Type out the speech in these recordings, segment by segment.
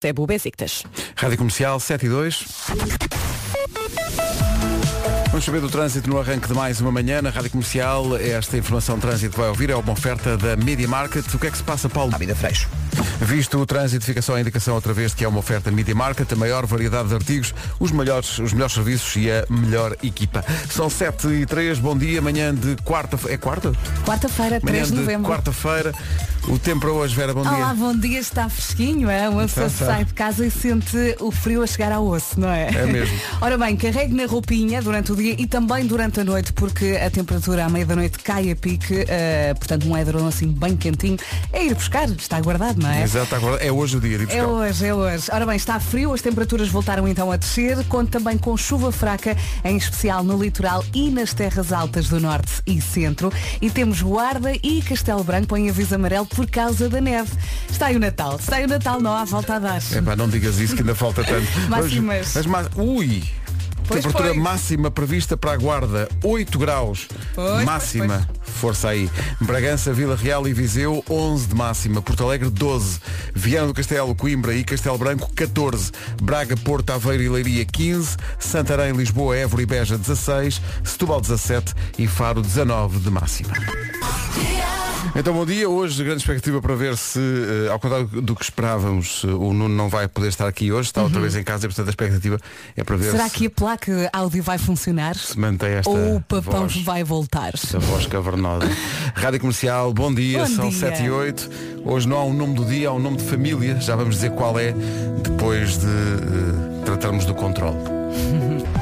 É Besiktas. Rádio Comercial 7 e 2. Vamos saber do trânsito no arranque de mais uma manhã na Rádio Comercial. Esta informação de trânsito vai ouvir é uma oferta da Media Market. O que é que se passa, Paulo? A vida freixo. Visto o trânsito, fica só a indicação outra vez de que é uma oferta Media Market, a maior variedade de artigos, os melhores, os melhores serviços e a melhor equipa. São 7 e 3, bom dia, manhã de quarta É quarta? Quarta-feira, Manhã 3 de de novembro. quarta-feira. O tempo para hoje, Vera, bom Olá, dia. bom dia, está fresquinho, é? Uma pessoa Está, está. sai de casa e sente o frio a chegar ao osso, não é? É mesmo. Ora bem, carregue na roupinha durante o dia e também durante a noite, porque a temperatura à meia da noite cai a pique, eh, portanto um edredom assim bem quentinho. É ir buscar, está guardado, não é? Exato, agora é hoje o dia de ir É buscar. hoje, é hoje. Ora bem, está frio, as temperaturas voltaram então a descer, conta também com chuva fraca, em especial no litoral e nas terras altas do norte e centro. E temos Guarda e Castelo Branco em aviso amarelo por causa da neve. Está aí o Natal, está aí o Natal, não há volta a dar. É pá, não digas isso que ainda falta tanto. Máximas. As ma- Ui! Pois Temperatura foi. máxima prevista para a Guarda, 8 graus. Pois, máxima. Força aí. Bragança, Vila Real e Viseu, 11 de máxima. Porto Alegre, 12. Viana do Castelo, Coimbra e Castelo Branco, 14. Braga, Porto, Aveiro e Leiria, 15. Santarém, Lisboa, Évora e Beja, 16. Setúbal, 17. E Faro, 19 de máxima. Então bom dia, hoje grande expectativa para ver se, eh, ao contrário do que esperávamos, eh, o Nuno não vai poder estar aqui hoje, está outra vez em casa e portanto a expectativa é para ver Uhum. Será se que a placa áudio vai funcionar? se mantém esta Ou o papão voz, vai voltar? esta voz cavernosa. Rádio Comercial, bom dia, Bom são dia. 7 e 8. Hoje não há um nome do dia, há um nome de família, já vamos dizer qual é depois de eh, tratarmos do controle.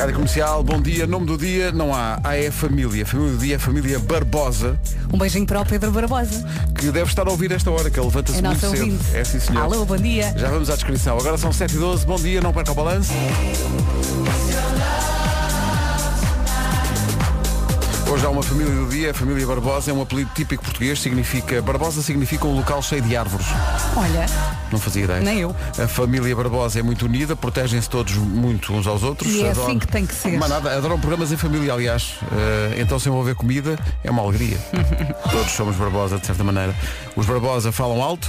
Rádio Comercial, bom dia, nome do dia não há, há é família. Família do dia é família Barbosa. Um beijinho para o Pedro Barbosa. que deve estar a ouvir esta hora, que ele levanta-se É muito nosso cedo. ouvinte. É sim, senhor. Alô, bom dia. Já vamos à descrição. Agora são 7 e 12 bom dia, não perca o balanço. Hoje há uma família do dia, a família Barbosa, é um apelido típico português, significa, Barbosa significa um local cheio de árvores. Olha, Não fazia ideia. Nem eu. A família Barbosa é muito unida, protegem-se todos muito uns aos outros. E é adoram- assim que tem que ser. Mas nada, adoram programas em família, aliás. Eh, então se envolver comida é uma alegria. todos somos Barbosa, de certa maneira. Os Barbosa falam alto,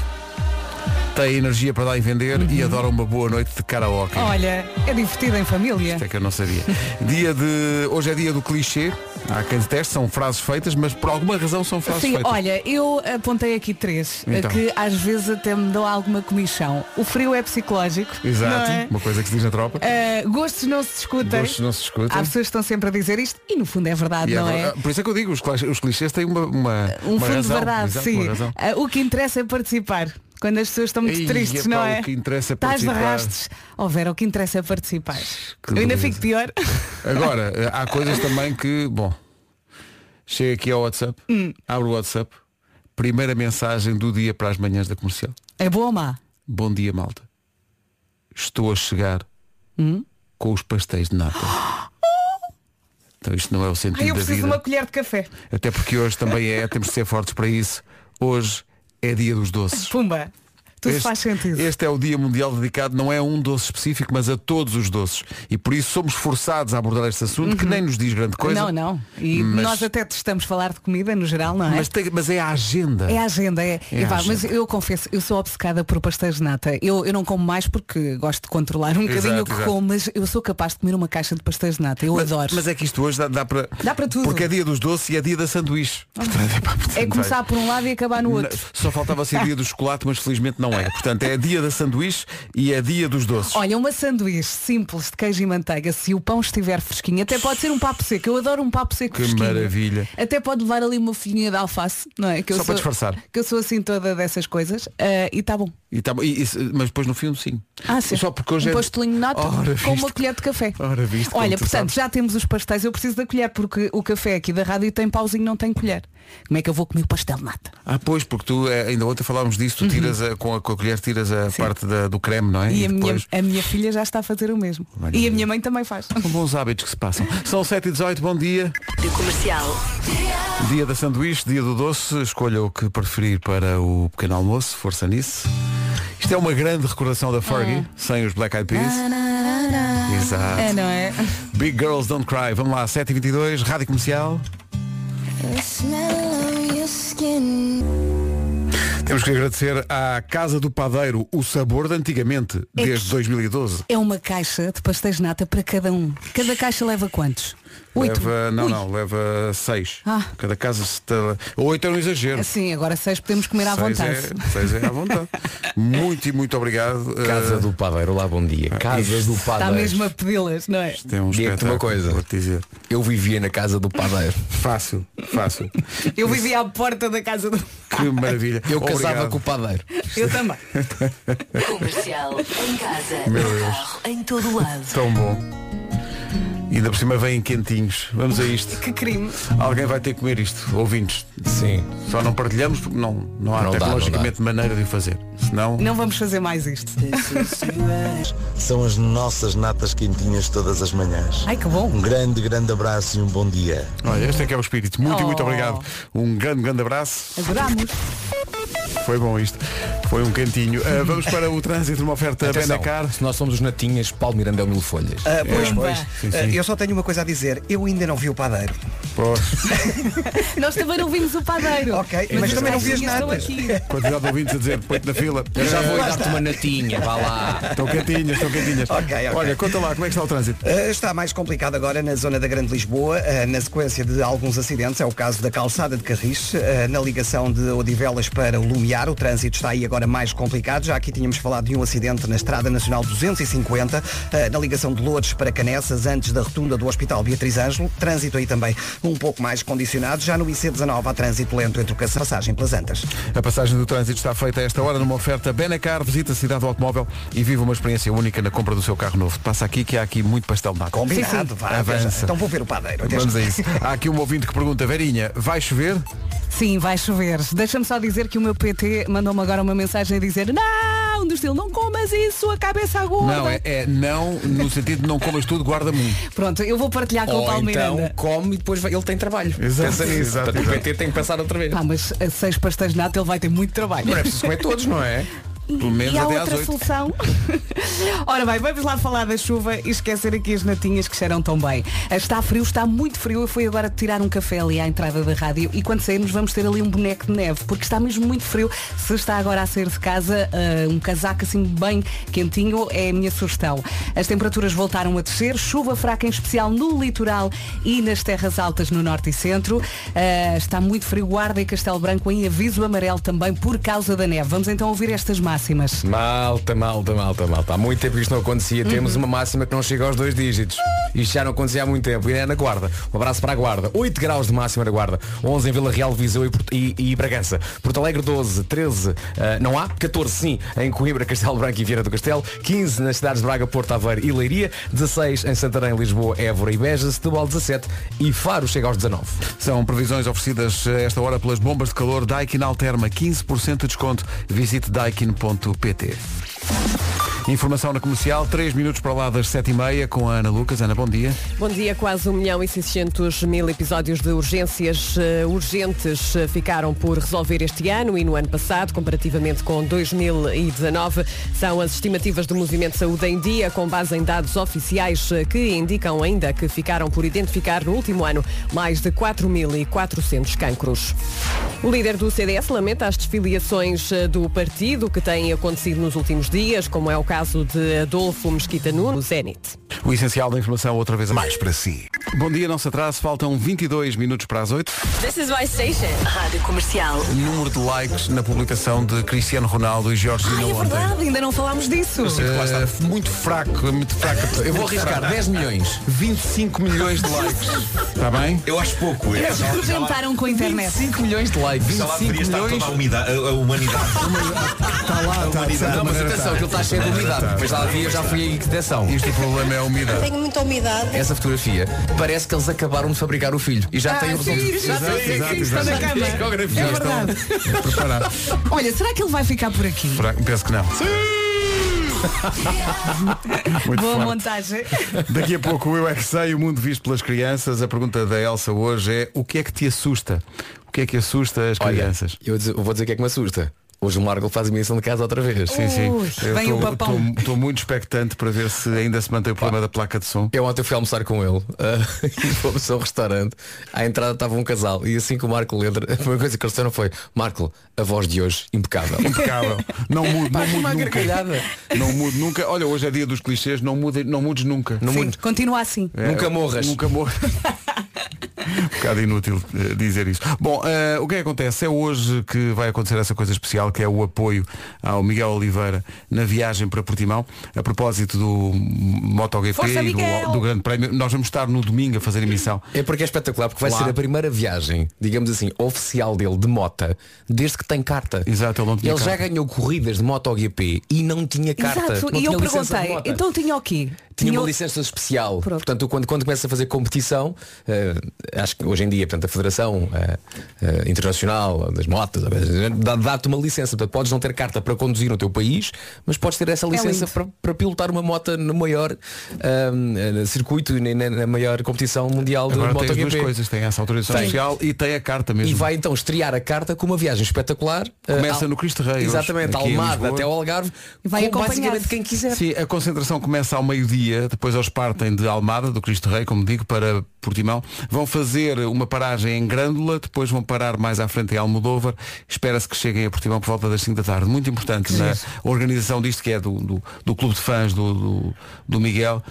têm energia para dar e vender Uhum. e adoram uma boa noite de karaoke. olha, é divertido em família. Isto é que eu não sabia. Dia de. Hoje é dia do clichê. Há quem deteste, são frases feitas, mas por alguma razão são frases Sim, feitas. olha, eu apontei aqui três, Então. que às vezes até me dão alguma comichão. O frio é psicológico. Exato, é? uma coisa que se diz na tropa. Ah, gostos não se discutem. Gostos não se discutem. Há pessoas que estão sempre a dizer isto e no fundo é verdade, E não é é? Por isso é que eu digo, os, cli- os clichês têm uma, uma, Um uma fundo razão. de verdade, Exato, sim. Ah, o que interessa é participar. Quando as pessoas estão muito Ei, tristes, não é? o que interessa é Estás de participar. arrastes. Oh Vera, o que interessa é participar. Que eu ainda beleza. fico pior. Agora, eh, há coisas também que, bom, chega aqui ao WhatsApp, Hum. abre o WhatsApp, primeira mensagem do dia para as manhãs da comercial. É boa ou má? Bom dia, malta. Estou a chegar Hum? com os pastéis de nata. Então isto não é o sentido Ai, eu da preciso de vida. uma colher de café. Até porque hoje também é, temos de ser fortes para isso. Hoje é dia dos doces. Pumba. Tudo Este- faz sentido. Este é o dia mundial dedicado não é a um doce específico, mas a todos os doces. E por isso somos forçados a abordar este assunto, que nem nos diz grande coisa. Uhum. Não, não. E Mas- nós até testamos falar de comida no geral, não é? Mas, tem- mas é a agenda. É a agenda, é. É E a agenda. mas eu confesso, eu sou obcecada por pastéis de nata. Eu, eu não como mais porque gosto de controlar um bocadinho o que como, mas eu sou capaz de comer uma caixa de pastéis de nata. Eu Mas, adoro. mas é que isto hoje dá, dá para. Dá para tudo. Porque é dia dos doces e é dia da sanduíche. Portanto, epá, portanto, É começar vai. por um lado e acabar no outro. Só faltava ser dia do chocolate, mas felizmente não é. Portanto, é dia da sanduíche e é dia dos doces. Olha, uma sanduíche simples de queijo e manteiga, se o pão estiver fresquinho, até pode ser um papo seco. Eu adoro um papo seco Que fresquinho. maravilha. Até pode levar ali uma folhinha de alface, não é? Que eu Só sou, para disfarçar. Que eu sou assim toda dessas coisas. ah, e está bom. E tá bom. E- e- mas depois no fim sim. Ah, sim. Só porque hoje um é. pastelinho de nata Ora, com uma colher de café. Ora, viste como Olha, tu portanto, sabes. já temos os pastéis. Eu preciso da colher porque o café aqui da rádio tem pauzinho, não tem colher. Como é que eu vou comer o pastel de nata? Ah, pois, porque tu, eh, ainda ontem falámos disso, tu tiras a- com, a, com a colher tiras a parte da- do creme, não é? Uhum. E, a, minha, depois... a minha filha já está a fazer o mesmo. E a minha mãe também faz. São bons hábitos que se passam. São 7 e 18 bom dia. Comercial. Dia da sanduíche, dia do doce, escolha o que preferir para o pequeno almoço, força nisso. Isto é uma grande recordação da Fergie, sem os Black Eyed Peas. Exato. É, não é? Big Girls Don't Cry. Vamos lá, 7h22, Rádio Comercial. Temos que agradecer à Casa do Padeiro o sabor de antigamente, É desde que- 2012. É uma caixa de pastéis nata para cada um. Cada caixa leva quantos? Oito. Leva, não, Ui. não, leva seis. Ah. Cada casa se está... Oito é um exagero. Assim, agora seis podemos comer à Seis vontade. é, seis é à vontade. muito e muito obrigado. Casa Uh, do Padeiro, olá, bom dia. Casa isto do Está Padeiro. mesmo a pedi-las, não é? Tem um Diga-te uma coisa. Eu vivia na casa do Padeiro. Fácil, fácil. Eu vivia à porta da casa do. Que maravilha. Eu casava Obrigado. com o Padeiro. Eu também. Comercial, em casa, Meu no Deus. carro, em todo lado. Tão bom. E ainda por cima vêm quentinhos. Vamos a isto. Que crime. Alguém vai ter que comer isto, ouvintes. Sim. Só não partilhamos porque não, não há Não dá, tecnologicamente maneira de o fazer. Senão. Não vamos fazer mais isto. São as nossas natas quentinhas todas as manhãs. Ai que bom. Um grande, grande abraço e um bom dia. Olha, este é que é o espírito. Muito e muito Oh. obrigado. Um grande, grande abraço. Adorámos. Foi bom isto. Foi um cantinho. Uh, vamos para o trânsito numa oferta Atenção, Benacar. se nós somos os natinhas, Paulo Miranda é o mil folhas. Ah, pois, Pumba. pois. Sim, Ah, sim. eu só tenho uma coisa a dizer. Eu ainda não vi o padeiro. Pois, Nós também não vimos o padeiro. Ok, mas também não vi as natas. quantidade de ouvintes a dizer, põe-te na fila. Eu já vou dar-te uma natinha, vá lá. Estão quentinhas, estão quentinhas. Ok, ok. Olha, conta lá, como é que está o trânsito? Está mais complicado agora na zona da Grande Lisboa, na sequência de alguns acidentes. É o caso da calçada de Carris, na ligação de Odivelas para o O trânsito está aí agora mais complicado. Já aqui tínhamos falado de um acidente na Estrada Nacional 250, ah, na ligação de Lourdes para Canessas, antes da rotunda do Hospital Beatriz Ângelo. Trânsito aí também um pouco mais condicionado. Já no IC19 há trânsito lento entre o Passagem pelas Antas. A passagem do trânsito está feita a esta hora numa oferta Benacar. Visita a cidade do automóvel e vive uma experiência única na compra do seu carro novo. Passa aqui que há aqui muito pastel de nata. Combinado, vá, Avança. veja. Então vou ver o padeiro. Vamos a isso. Há aqui um ouvinte que pergunta, Verinha, vai chover? Sim, vai chover. Deixa-me só dizer que o meu PT mandou-me agora uma mensagem a dizer Não, do estilo, não comas isso, a cabeça aguda. Não, é, é não no sentido de não comas tudo, guarda muito. Pronto, eu vou partilhar com o Ou Paulo então Miranda. come e depois vai- ele tem trabalho. Exato, Pensa nisso. exato, Portanto, exato. O PT tem que pensar outra vez. Pá, mas a seis pastéis de nata ele vai ter muito trabalho. Não é preciso comer todos, não é? Pelo menos e há até às outra oito. solução. Ora bem, vamos lá falar da chuva e esquecer aqui as natinhas que cheiram tão bem. Está frio, está muito frio. Eu fui agora tirar um café ali à entrada da rádio e quando sairmos vamos ter ali um boneco de neve, porque está mesmo muito frio. Se está agora a sair de casa, ah, um casaco assim bem quentinho é a minha sugestão. As temperaturas voltaram a descer, chuva fraca em especial no litoral e nas terras altas no norte e centro. Ah, está muito frio, Guarda e Castelo Branco em aviso amarelo também por causa da neve. Vamos então ouvir estas máximas. Malta, malta, malta, malta. Há muito tempo que isto não acontecia. Temos uma máxima que não chega aos dois dígitos. Isto já não acontecia há muito tempo. E é na Guarda. Um abraço para a Guarda. 8 graus de máxima na Guarda. 11 em Vila Real, Viseu e, e, e Bragança. Porto Alegre 12, 13, ah, não há? 14 sim, em Coimbra, Castelo Branco e Vieira do Castelo. 15 nas cidades de Braga, Porto Aveiro e Leiria. 16 em Santarém, Lisboa, Évora e Beja. Setúbal 17 e Faro chega aos 19. São previsões oferecidas a esta hora pelas bombas de calor Daikin Alterma. 15% de desconto. Visite daikin.pt. Informação na comercial, 3 minutos para lá das 7h30 com a Ana Lucas. Ana, bom dia. Bom dia, quase 1 milhão e 600 mil episódios de urgências eh, urgentes eh, ficaram por resolver este ano e no ano passado, comparativamente com 2019. São as estimativas do Movimento Saúde em Dia, com base em dados oficiais eh, que indicam ainda que ficaram por identificar no último ano mais de 4.400 cancros. O líder do CDS lamenta as desfiliações do partido que têm acontecido nos últimos dias, como é o caso de Adolfo Mesquita Nuno, no Zenit. O essencial da informação outra vez. Mais para si. Bom dia, não se atrase. Faltam 22 minutos para as 8. This is my station. Rádio Comercial. Número de likes na publicação de Cristiano Ronaldo e Georgina Ai, é ontem. verdade, ainda não falámos disso. Eh, muito fraco, muito fraco. Eu vou arriscar 10 milhões. 25 milhões de likes. Está bem? Eu acho pouco. É. Eles rebentaram com a internet. 5 milhões de likes. Já lá deveria 25 estar milhões. a, umidade, a, a humanidade. Está lá, está. mas atenção, está. que ele está cheio de umidade. Mas já vi, eu já fui aí, atenção. Isto o problema é a umidade. Tenho muita umidade. Essa fotografia parece que eles acabaram de fabricar o filho e já tem o sim, resultado. já exato, sim, está na cama. É verdade. Olha, será que ele vai ficar por aqui? Penso que não. Muito Boa forte. montagem. Daqui a pouco Eu É Que Sei, o mundo visto pelas crianças. A pergunta da Elsa hoje é o que é que te assusta? O que é que assusta as Olha, crianças? eu vou dizer o que é que me assusta. Hoje o Marco faz emissão de casa outra vez. Sim, sim. Ui, vem o papão. Estou muito expectante para ver se ainda se mantém o problema da placa de som. Eu ontem fui almoçar com ele ah, e fomos a um restaurante. À entrada estava um casal e assim que o Marco entra, a primeira coisa que eles disseram foi Marco, a voz de hoje impecável. Impecável. Não mude, não mude uma nunca. gargalhada. Não mude nunca. Olha, hoje é dia dos clichês, não mude, não mudes nunca. Não Sim, mude. continua assim. É, Nunca morras. Nunca morras. Um bocado inútil eh, dizer isso. Bom, eh, o que é que acontece? É hoje que vai acontecer essa coisa especial, que é o apoio ao Miguel Oliveira na viagem para Portimão, a propósito do MotoGP Força, e do, do Grande Prémio. Nós vamos estar no domingo a fazer emissão. É porque é espetacular, porque vai Lá. ser a primeira viagem, digamos assim, oficial dele de mota, desde que tem carta. Exato, ele não tinha Ele já carta. ganhou corridas de MotoGP e não tinha carta. Exato, não e eu perguntei, então tinha o quê? Tinha uma o- licença especial. Pronto. Portanto, quando, quando começa a fazer competição, eh, acho que hoje em dia, portanto, a Federação eh, eh, Internacional das Motas dá- dá-te uma licença. Portanto, podes não ter carta para conduzir no teu país, mas podes ter essa licença lindo. para, para pilotar uma moto no maior circuito e na, na maior competição mundial de Agora tem as duas MotoGP. coisas, tem essa autorização Tem. e tem a carta mesmo. E vai então estrear a carta com uma viagem espetacular. Começa no Cristo Rei hoje, Exatamente, em Almada até ao Algarve. E vai com basicamente quem quiser. Sim, a concentração começa ao meio-dia, depois eles partem de Almada, do Cristo Rei, como digo, para Portimão. Vão fazer uma paragem em Grândola, depois vão parar mais à frente em Almodóvar. Espera-se que cheguem a Portimão por volta das 5 da tarde. Muito importante na organização disto, que é do, do, do clube de fãs do, do, do Miguel.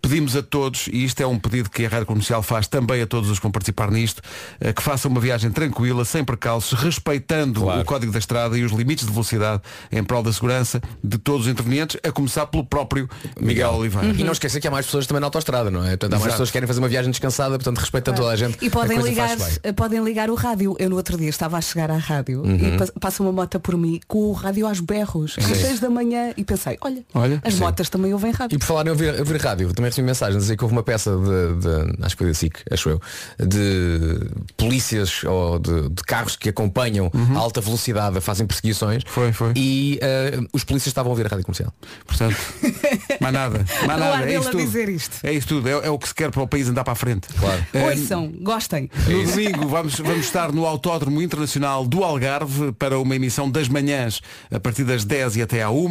Pedimos a todos, e isto é um pedido que a Rádio Comercial faz também a todos os que vão participar nisto, eh, que façam uma viagem tranquila, sem percalços, respeitando Claro. o código da estrada e os limites de velocidade em prol da segurança de todos os intervenientes, a começar pelo próprio Miguel Oliveira. E não esquecer que há mais pessoas também na autostrada, não é? Portanto, há mais Exato. pessoas que querem fazer uma viagem descansada, portanto, respeitando toda a gente. E podem ligar, bem. podem ligar o rádio. Eu no outro dia estava a chegar à rádio Uhum. e pa- passa uma moto por mim com o rádio aos berros, às 6 da manhã, e pensei, olha, Olha, as sim. motas também ouvem rádio. E por falar em ouvir, ouvir rádio, também recebi mensagem a dizer que houve uma peça de, de- acho que foi da SIC, acho eu, de polícias ou de, de carros que acompanham a alta velocidade, fazem perseguições. Uhum. Foi, foi. E eh, os polícias estavam a ouvir a rádio comercial. Portanto, mais nada. Mais nada. É isso dizer isto. É isso tudo. É, é o que se quer para o país andar para a frente. Claro. Ouçam, gostem. No domingo vamos, vamos estar no Autódromo Internacional do Algarve para uma emissão das manhãs a partir das 10 e até à 1.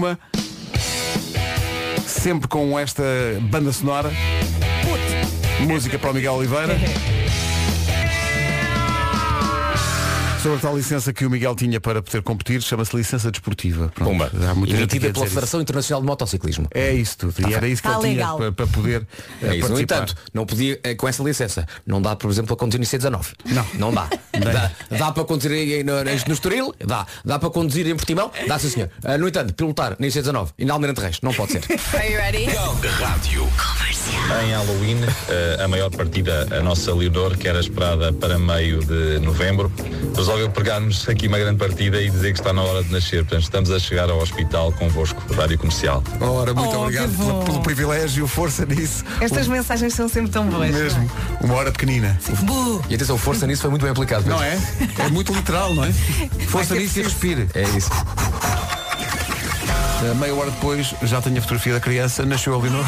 Sempre com esta banda sonora. Música para o Miguel Oliveira. Sobre a tal licença que o Miguel tinha para poder competir, chama-se licença desportiva. Pronto, Pumba. há muita Emitida pela. Federação Internacional de Motociclismo. É isso tudo. E era isso que Tá ele tinha legal. para, para poder eh, É isso. No entanto, não podia, eh, com essa licença, não dá, por exemplo, para conduzir no C19. Não. Não dá. dá. Dá para conduzir em- no, no Estoril? Dá. Dá para conduzir em Portimão? Dá, sim senhor. Ah, no entanto, pilotar no C19 e na Almirante Reis, não pode ser. Are you ready? Em Halloween, eh, a maior partida, a nossa Leonor, que era esperada para meio de novembro, resolveu pegar-nos aqui uma grande partida e dizer que está na hora de nascer. Portanto, estamos a chegar ao hospital convosco, Rádio Comercial. Ora, muito Oh, obrigado pelo, pelo privilégio, força nisso. Estas mensagens são sempre tão boas. Mesmo. Uma hora pequenina. E atenção, força nisso foi muito bem aplicado. Não é? É muito literal, não é? Força nisso e preciso. respire. É isso. Meia hora depois já tenho a fotografia da criança, nasceu a Leonor.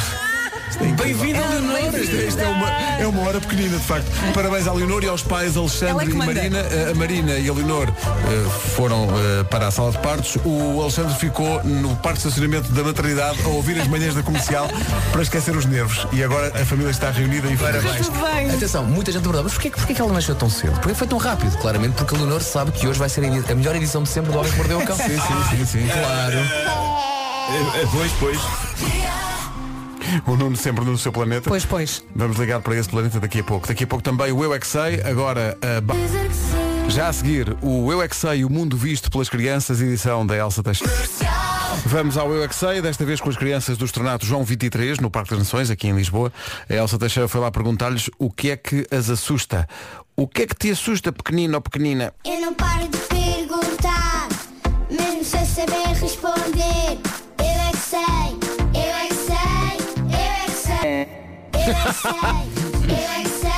Bem-vindo, Leonor! Isto, isto é, uma, é uma hora pequenina, de facto. Parabéns à Leonor e aos pais Alexandre é e. Marina. Uh, A Marina e a Leonor uh, foram uh, para a sala de partos. O Alexandre ficou no parque de estacionamento da maternidade a ouvir as manhãs da comercial para esquecer os nervos. E agora a família está reunida e parabéns. Atenção, muita gente pergunta, mas porquê, porquê que ela nasceu tão cedo? Porquê foi tão rápido? Claramente porque a Leonor sabe que hoje vai ser a melhor edição de sempre do Homem que Mordeu o Cão. Sim, sim, sim, sim. Claro. Pois, pois. O Nuno sempre no seu planeta. Pois, pois. Vamos ligar para esse planeta daqui a pouco. Daqui a pouco também o Eu é que Sei. Agora, a ba- já a seguir, o Eu é que Sei, o mundo visto pelas crianças, edição da Elsa Teixeira. Vamos ao Eu é que Sei, desta vez com as crianças do Estornato João 23, no Parque das Nações, aqui em Lisboa. A Elsa Teixeira foi lá perguntar-lhes o que é que as assusta. O que é que te assusta, pequenino ou pequenina? Eu não paro de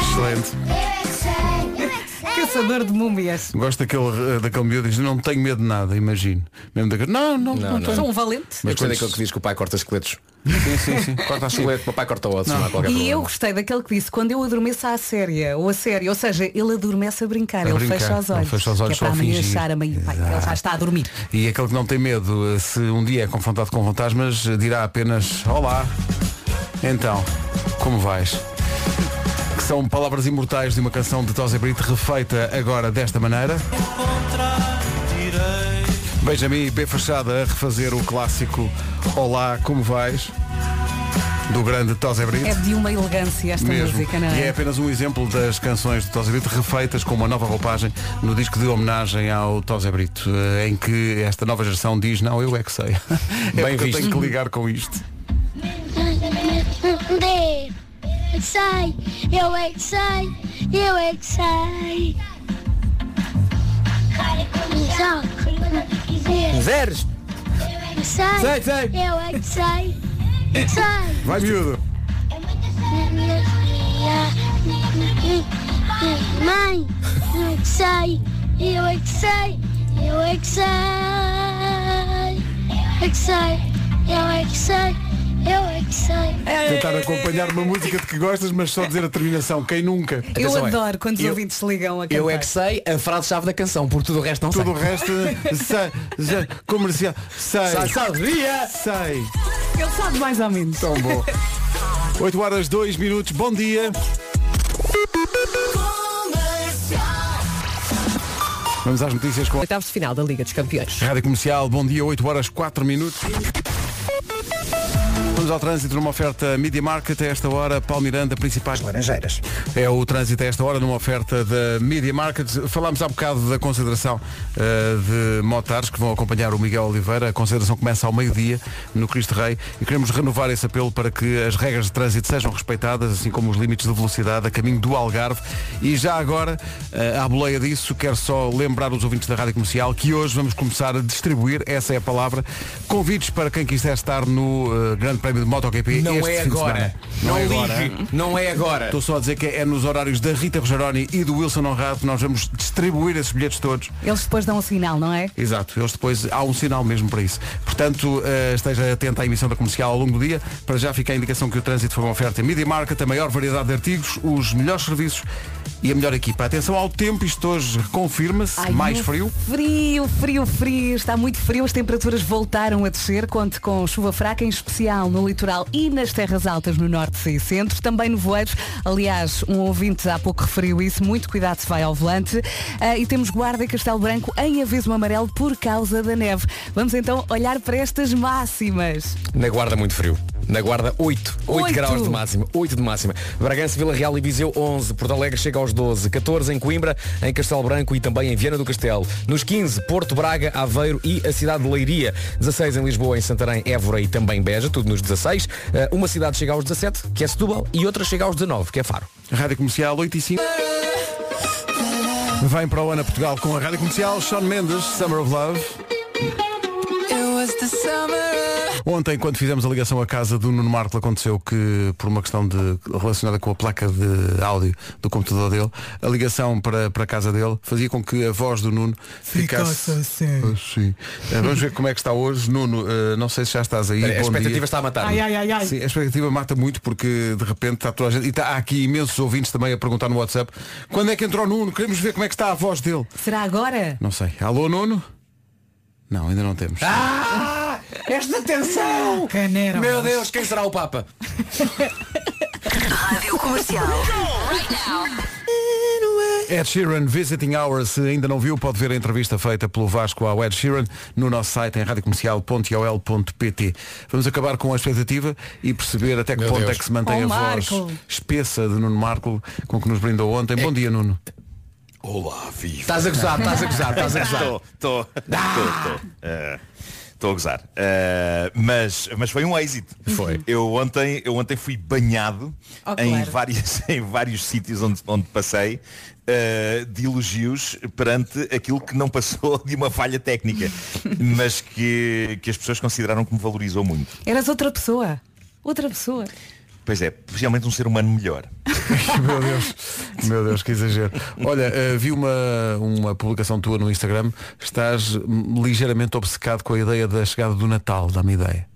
Excelente. Eu é que sei, eu é que sei. Que Caçador de múmias. Gosto daquele, eh, daquele miúdo que diz, não tenho medo de nada, imagino. Mesmo daquele, não, não, não, Não, não. tenho. Sou um valente. Mas quando- daquele que diz que o pai corta esqueletos. Sim, sim, sim. Corta esqueleto, o pai corta ossos, não, há qualquer E problema. eu gostei daquele que disse, quando eu adormeço à séria, ou a sério, ou seja, ele adormece a brincar, A ele brincar, fecha os ele olhos. fecha os olhos que é para a achar a meio pai, ele já está a dormir. E aquele que não tem medo, eh, se um dia é confrontado com fantasmas, dirá apenas Olá. Então, como vais? Que são palavras imortais de uma canção de Tosé Brito refeita agora desta maneira. Benjamin B Fachada a refazer o clássico Olá, como vais? Do grande Tosé Brito. É de uma elegância esta Mesmo. música, não E é é? apenas um exemplo das canções de Tosé Brito refeitas com uma nova roupagem no disco de homenagem ao Tosé Brito, eh, em que esta nova geração diz, não, eu é que sei. é Bem porque eu visto. tenho que ligar com isto. D. Sei, eu é que sei, eu é que sei. Zeres! Sei, Sei, sei. eu é que sei, sei. Vai miúdo! Mãe, eu é que sei, eu é que sei, eu é que sei. Eu é que sei, eu é que sei, eu é que sei. Tentar acompanhar uma música de que gostas, mas só dizer a terminação. Quem nunca? Eu Atenção, é. adoro quando os Eu- ouvintes se ligam a cantar. Eu é que sei a frase-chave da canção, por tudo o resto não Tudo o resto, sei, sei, comercial, sei, Sei, sabia! sei. Ele sabe mais ou menos. Tão bom. 8 horas 2 minutos, bom dia. Vamos às notícias com a Oitavos de final da Liga dos Campeões. Rádio Comercial, bom dia, 8 horas 4 minutos. Vamos ao trânsito numa oferta Media Market a esta hora, Paulo Miranda, principais Laranjeiras. É o trânsito a esta hora numa oferta da Media Market. Falámos há bocado da consideração eh, de motares que vão acompanhar o Miguel Oliveira. A consideração começa ao meio-dia no Cristo Rei e queremos renovar esse apelo para que as regras de trânsito sejam respeitadas, assim como os limites de velocidade a caminho do Algarve. E já agora, eh, à boleia disso, quero só lembrar os ouvintes da Rádio Comercial que hoje vamos começar a distribuir, essa é a palavra, convites para quem quiser estar no eh, Grande Prémio de MotoGP Não este é fim de agora. semana. Não, é ligue. agora. Não é agora. Estou só a dizer que é nos horários da Rita Rogeroni e do Wilson Honrado que nós vamos distribuir esses bilhetes todos. Eles depois dão um sinal, não é? Exato, eles depois há um sinal mesmo para isso. Portanto, eh, esteja atento à emissão da comercial ao longo do dia. Para já fica a indicação que o trânsito foi uma oferta Media Market, a maior variedade de artigos, os melhores serviços e a melhor equipa. Atenção ao tempo, isto hoje confirma-se, Ai, mais frio. Frio, frio, frio. Está muito frio. As temperaturas voltaram a descer. Conte com chuva fraca, em especial no litoral e nas terras altas no norte e centro. Também no voeiros. Aliás, um ouvinte há pouco referiu isso. Muito cuidado se vai ao volante. Ah, e temos Guarda e Castelo Branco em aviso amarelo por causa da neve. Vamos então olhar para estas máximas. Na guarda muito frio. Na guarda 8. 8 Oito. graus de máxima. 8 de máxima. Bragança, Vila Real e Viseu 11. Porto Alegre chega aos 12. 14 em Coimbra, em Castelo Branco e também em Viana do Castelo. Nos 15, Porto Braga, Aveiro e a cidade de Leiria. 16 em Lisboa, em Santarém, Évora e também Beja, tudo nos 16. Eh, uma cidade chega aos 17, que é Setúbal, e outra chega aos 19, que é Faro. Rádio Comercial 8 e 5. Vem para o Ana Portugal com a Rádio Comercial, Sean Mendes, Summer of Love. Ontem, quando fizemos a ligação à casa do Nuno Marco, aconteceu que, por uma questão de, relacionada com a placa de áudio do computador dele, a ligação para, para a casa dele fazia com que a voz do Nuno ficasse assim. Eh, Vamos ver como é que está hoje. Nuno, eh, não sei se já estás aí. A expectativa dia. está a matar. Ai, ai, ai, ai. Sim, a expectativa mata muito porque de repente está toda a gente. E está, há aqui imensos ouvintes também a perguntar no WhatsApp quando é que entrou o Nuno? Queremos ver como é que está a voz dele. Será agora? Não sei. Alô Nuno? Não, ainda não temos. Ah! Esta tensão! Caneira. Meu Deus, quem será o Papa? Rádio Comercial. Ed Sheeran Visiting Hours, se ainda não viu, pode ver a entrevista feita pelo Vasco ao Ed Sheeran no nosso site em radiocomercial.ol.pt. Vamos acabar com a expectativa e perceber até que Meu ponto Deus. é que se mantém Oh, a voz Marco. espessa de Nuno Marco com que nos brindou ontem. Bom dia, Nuno. Olá, viva. Estás a gozar, estás a gozar, estás a gozar. Estou, estou, estou, estou. Estou a gozar. Eh, mas, mas foi um êxito. Foi. Eu ontem, eu ontem fui banhado Oh, em, claro. várias, em vários sítios onde, onde passei eh, de elogios perante aquilo que não passou de uma falha técnica, mas que, que as pessoas consideraram que me valorizou muito. Eras outra pessoa. Outra pessoa. Pois é, realmente um ser humano melhor. meu Deus, meu Deus, que exagero. Olha, eh, vi uma, uma publicação tua no Instagram, estás ligeiramente obcecado com a ideia da chegada do Natal, dá-me ideia.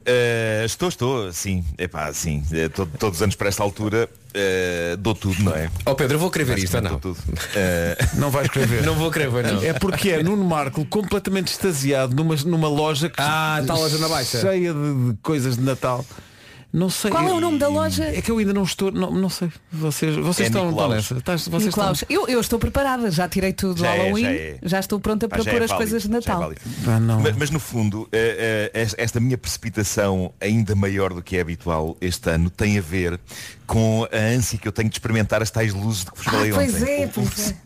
Uh, estou, estou, sim. Epá, sim. To- todos os anos para esta altura uh, dou tudo, não é? Ó Pedro, eu vou querer ver isto, não? Dou tudo. Uh, Não vais escrever. Não vou querer ver, não. É porque é Nuno Marco completamente extasiado numa, numa loja que Ah, está a loja na Baixa. cheia de, de coisas de Natal. Não sei. Qual é o nome da loja? É que eu ainda não estou. Não, não sei. Vocês, vocês É estão, estão Nicolaus. nessa. Estás- vocês estão. Nicolau, eu, eu estou preparada, já tirei tudo do Já é, Halloween, já é. já estou pronta pá, para já pôr é as válido, coisas de já é Natal. Ah, não. Mas, mas no fundo, eh, eh, es- esta minha precipitação ainda maior do que é habitual este ano tem a ver com a ânsia que eu tenho de experimentar as tais luzes de que vos Ah, falei pois ontem. é, pois é.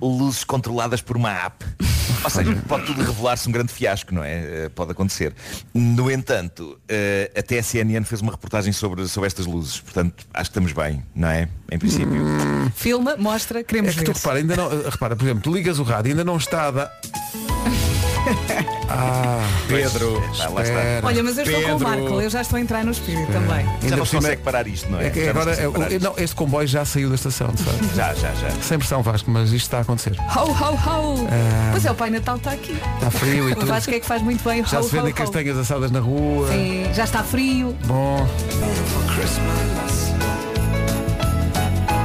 Luzes controladas por uma app. Ou seja, pode tudo revelar-se um grande fiasco, não é? Eh, Pode acontecer. No entanto, eh, até a CNN fez uma reportagem sobre, sobre estas luzes. Portanto, acho que estamos bem, não é? Em princípio. Filma, mostra, É queremos que tu ver. repara, ainda não, repara, por exemplo, tu ligas o rádio, ainda não está a dar. Ah, Pedro. Pá, lá está. Olha, mas eu estou com o. Marco, eu já estou a entrar no espírito também. Já Ainda não se consegue parar isto, não é? É que Já não se agora, consegue é, parar o- isto. não, este comboio já saiu da estação, sabe? Já, já, já. Sem pressão Vasco, mas isto está a acontecer. Ho, ho, ho! Pois é, o Pai Natal está aqui. Está frio e O tudo. Vasco é que faz muito bem. Já ho, se vendem ho, ho. castanhas assadas na rua. Sim, já está frio. Bom.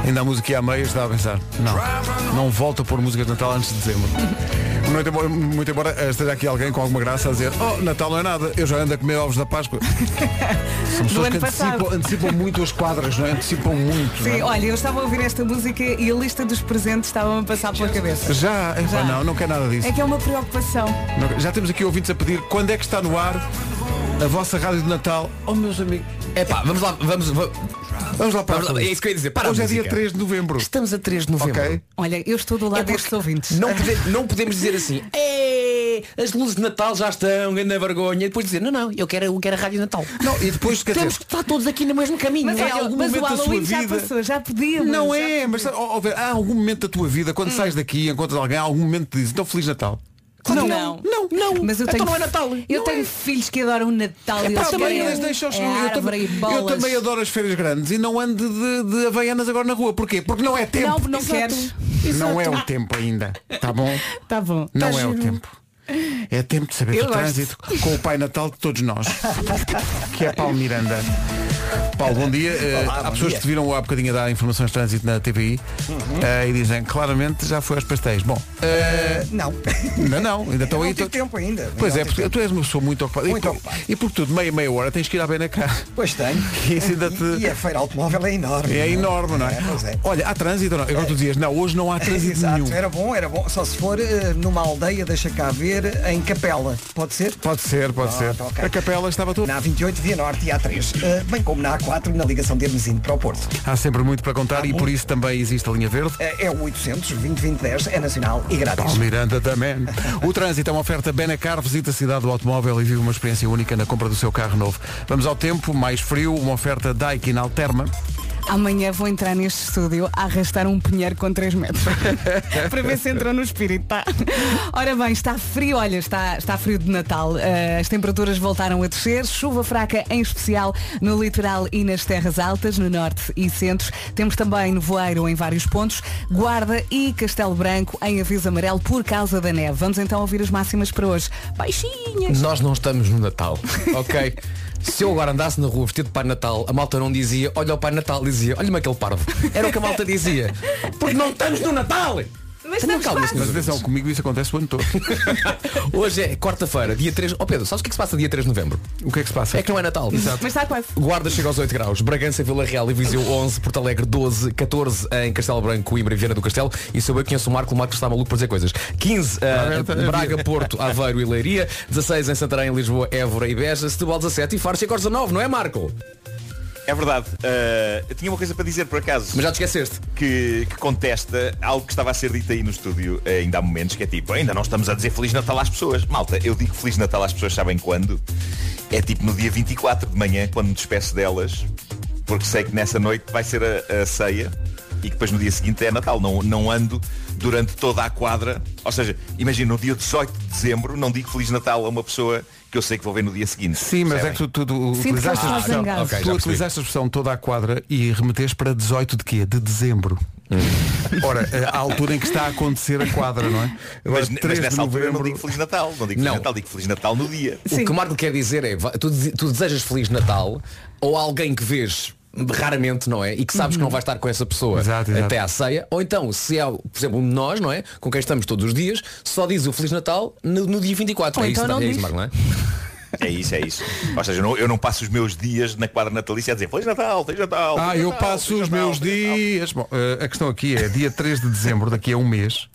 Ainda a música e a meia estava a pensar. Não, não volta a pôr músicas de Natal antes de dezembro. Muito embora, muito embora esteja aqui alguém com alguma graça a dizer Oh, Natal não é nada, eu já ando a comer ovos da Páscoa. São pessoas que antecipam, antecipam muito as quadras, não é? Antecipam muito. não é? Sim, olha, eu estava a ouvir esta música e a lista dos presentes estava a passar pela cabeça. Já, epá, Já. não, não quer nada disso. É que é uma preocupação. Não- já temos aqui ouvintes a pedir quando é que está no ar a vossa rádio de Natal. Oh meus amigos, É pá, vamos lá, vamos, vamos, vamos lá para vamos lá. É isso que eu ia dizer. Para a Hoje é dia música. 3 de novembro. Estamos a 3 de novembro. Ok. Olha, eu estou do lado porque destes ouvintes. Não, pode- não podemos dizer assim, "É, as luzes de Natal já estão, grande vergonha. E depois dizer, não, não, eu quero, eu quero a rádio Natal. Não, e depois quer Temos dizer, que estar todos aqui no mesmo caminho. Mas, Em olha, algum mas o momento da sua Halloween já vida- passou, já podíamos. Não já é, mas ó, ó, ver, há algum momento da tua vida, quando sais daqui, encontras alguém, há algum momento te diz, então Feliz Natal. Não, não, não, não. Mas eu Então tenho, não é Natal. Eu Não tenho é. filhos que adoram Natal. É e também eles deixam é eu, também, e eu também adoro as feiras grandes e não ando de, de Havaianas agora na rua. Porquê? Porque não é tempo. Não, não Exato. queres. Não é o tempo ainda. Tá bom? Tá bom. Não Tá é o giro. tempo. É tempo de saber Eu do gosto. trânsito com o Pai Natal de todos nós. que é Paulo Miranda. Paulo, bom dia. Eh, Olá, há bom pessoas dia. que te viram há bocadinho a dar informações de trânsito na TVI eh, e dizem claramente já foi aos pastéis. Bom, eh, Não. ainda não, ainda estão não aí. tive to- tempo ainda. Pois Não é, tive porque tempo. tu és uma pessoa muito ocupada. Muito e, por, ocupado. e por tudo, meia, meia hora tens que ir à Benacar. Pois tenho. E isso ainda te- E a feira automóvel é enorme. É enorme, não é? pois é. Olha, há trânsito ou não? Agora tu dizias, não, hoje não há trânsito Exato, nenhum. era bom, era bom. Só se for eh, numa aldeia, deixa cá ver, em Capela. Pode ser? Pode ser, pode ser. Pronto, ok. A capela estava tudo. Na A28 Via Norte e A3, eh, bem como na A4 na ligação de Hermesino para o Porto. Há sempre muito para contar e por isso também existe a linha verde. Eh, É o 800 2010 é nacional e grátis. Paulo Miranda também. O trânsito é uma oferta Benacar, visita a cidade do automóvel e vive uma experiência única na compra do seu carro novo. Vamos ao tempo, mais frio, uma oferta Daikin Alterma. Amanhã vou entrar neste estúdio a arrastar um pinheiro com 3 metros. Para ver se entrou no espírito, tá? Ora bem, está frio, olha, está, está frio de Natal. Eh, as temperaturas voltaram a descer, chuva fraca em especial no litoral e nas terras altas, no norte e centro. Temos também nevoeiro em vários pontos, Guarda e Castelo Branco em aviso amarelo por causa da neve. Vamos então ouvir as máximas para hoje. Baixinhas. Nós não estamos no Natal, ok? Se eu agora andasse na rua vestido de Pai Natal, a malta não dizia, olha o Pai Natal, dizia, olha-me aquele parvo. Era o que a malta dizia. Porque não estamos no Natal! Mas Tenham calma. Mas atenção, comigo isso acontece o ano todo. Hoje é quarta-feira, dia 3. Ó Pedro, sabes o que é que se passa dia 3 de novembro? O que é que se passa? É que não é Natal. Mas está quase. Guarda chega aos 8 graus, Bragança, Vila Real e Viseu 11, Porto Alegre 12, 14 em Castelo Branco, Coimbra e Viana do Castelo. E se eu bem conheço o Marco, o Marco está maluco para dizer coisas. 15 eh, tá, Braga, Porto, Aveiro e Leiria, 16 em Santarém, Lisboa, Évora e Beja, Setúbal 17 e Faro chega aos 19, não é Marco? É verdade. Uh, eu tinha uma coisa para dizer por acaso. Mas já te esqueceste. que, que contesta algo que estava a ser dito aí no estúdio eh, ainda há momentos, que é tipo, ainda não estamos a dizer Feliz Natal às pessoas. Malta, eu digo Feliz Natal às pessoas, sabem quando? É tipo no dia 24 de manhã, quando me despeço delas, porque sei que nessa noite vai ser a, a ceia e que depois no dia seguinte é Natal. Não, não ando durante toda a quadra. Ou seja, imagina, no dia 18 de dezembro, não digo Feliz Natal a uma pessoa que eu sei que vou ver no dia seguinte. Sim, mas é que tu, tu, tu Sinto que utilizaste, a expressão, zangado. ok, já tu utilizaste a expressão toda à quadra e remeteste para 18 de quê? De dezembro. Ora, a altura em que está a acontecer a quadra, não é? Agora, Mas, mas 3 de nessa altura eu não novembro. digo Feliz Natal. Não digo Feliz Não. Natal, digo Feliz Natal no dia. O que o Marco quer dizer é, tu, tu desejas Feliz Natal ou alguém que vês raramente, não é? E que sabes que não vai estar com essa pessoa Exato, exato. até à ceia. Ou então, se é, por exemplo, nós, não é? Com quem estamos todos os dias, só diz o Feliz Natal no, no dia 24. Ou é, então isso, não é diz. isso, Marco, não é? É isso, é isso. Ou seja, eu não, eu não passo os meus dias na quadra natalícia a dizer Feliz Natal, Feliz Natal. Ah, Feliz eu Natal, passo Feliz os Natal, meus Feliz Natal." dias. Bom, eh, a questão aqui é dia 3 de dezembro, daqui a um mês.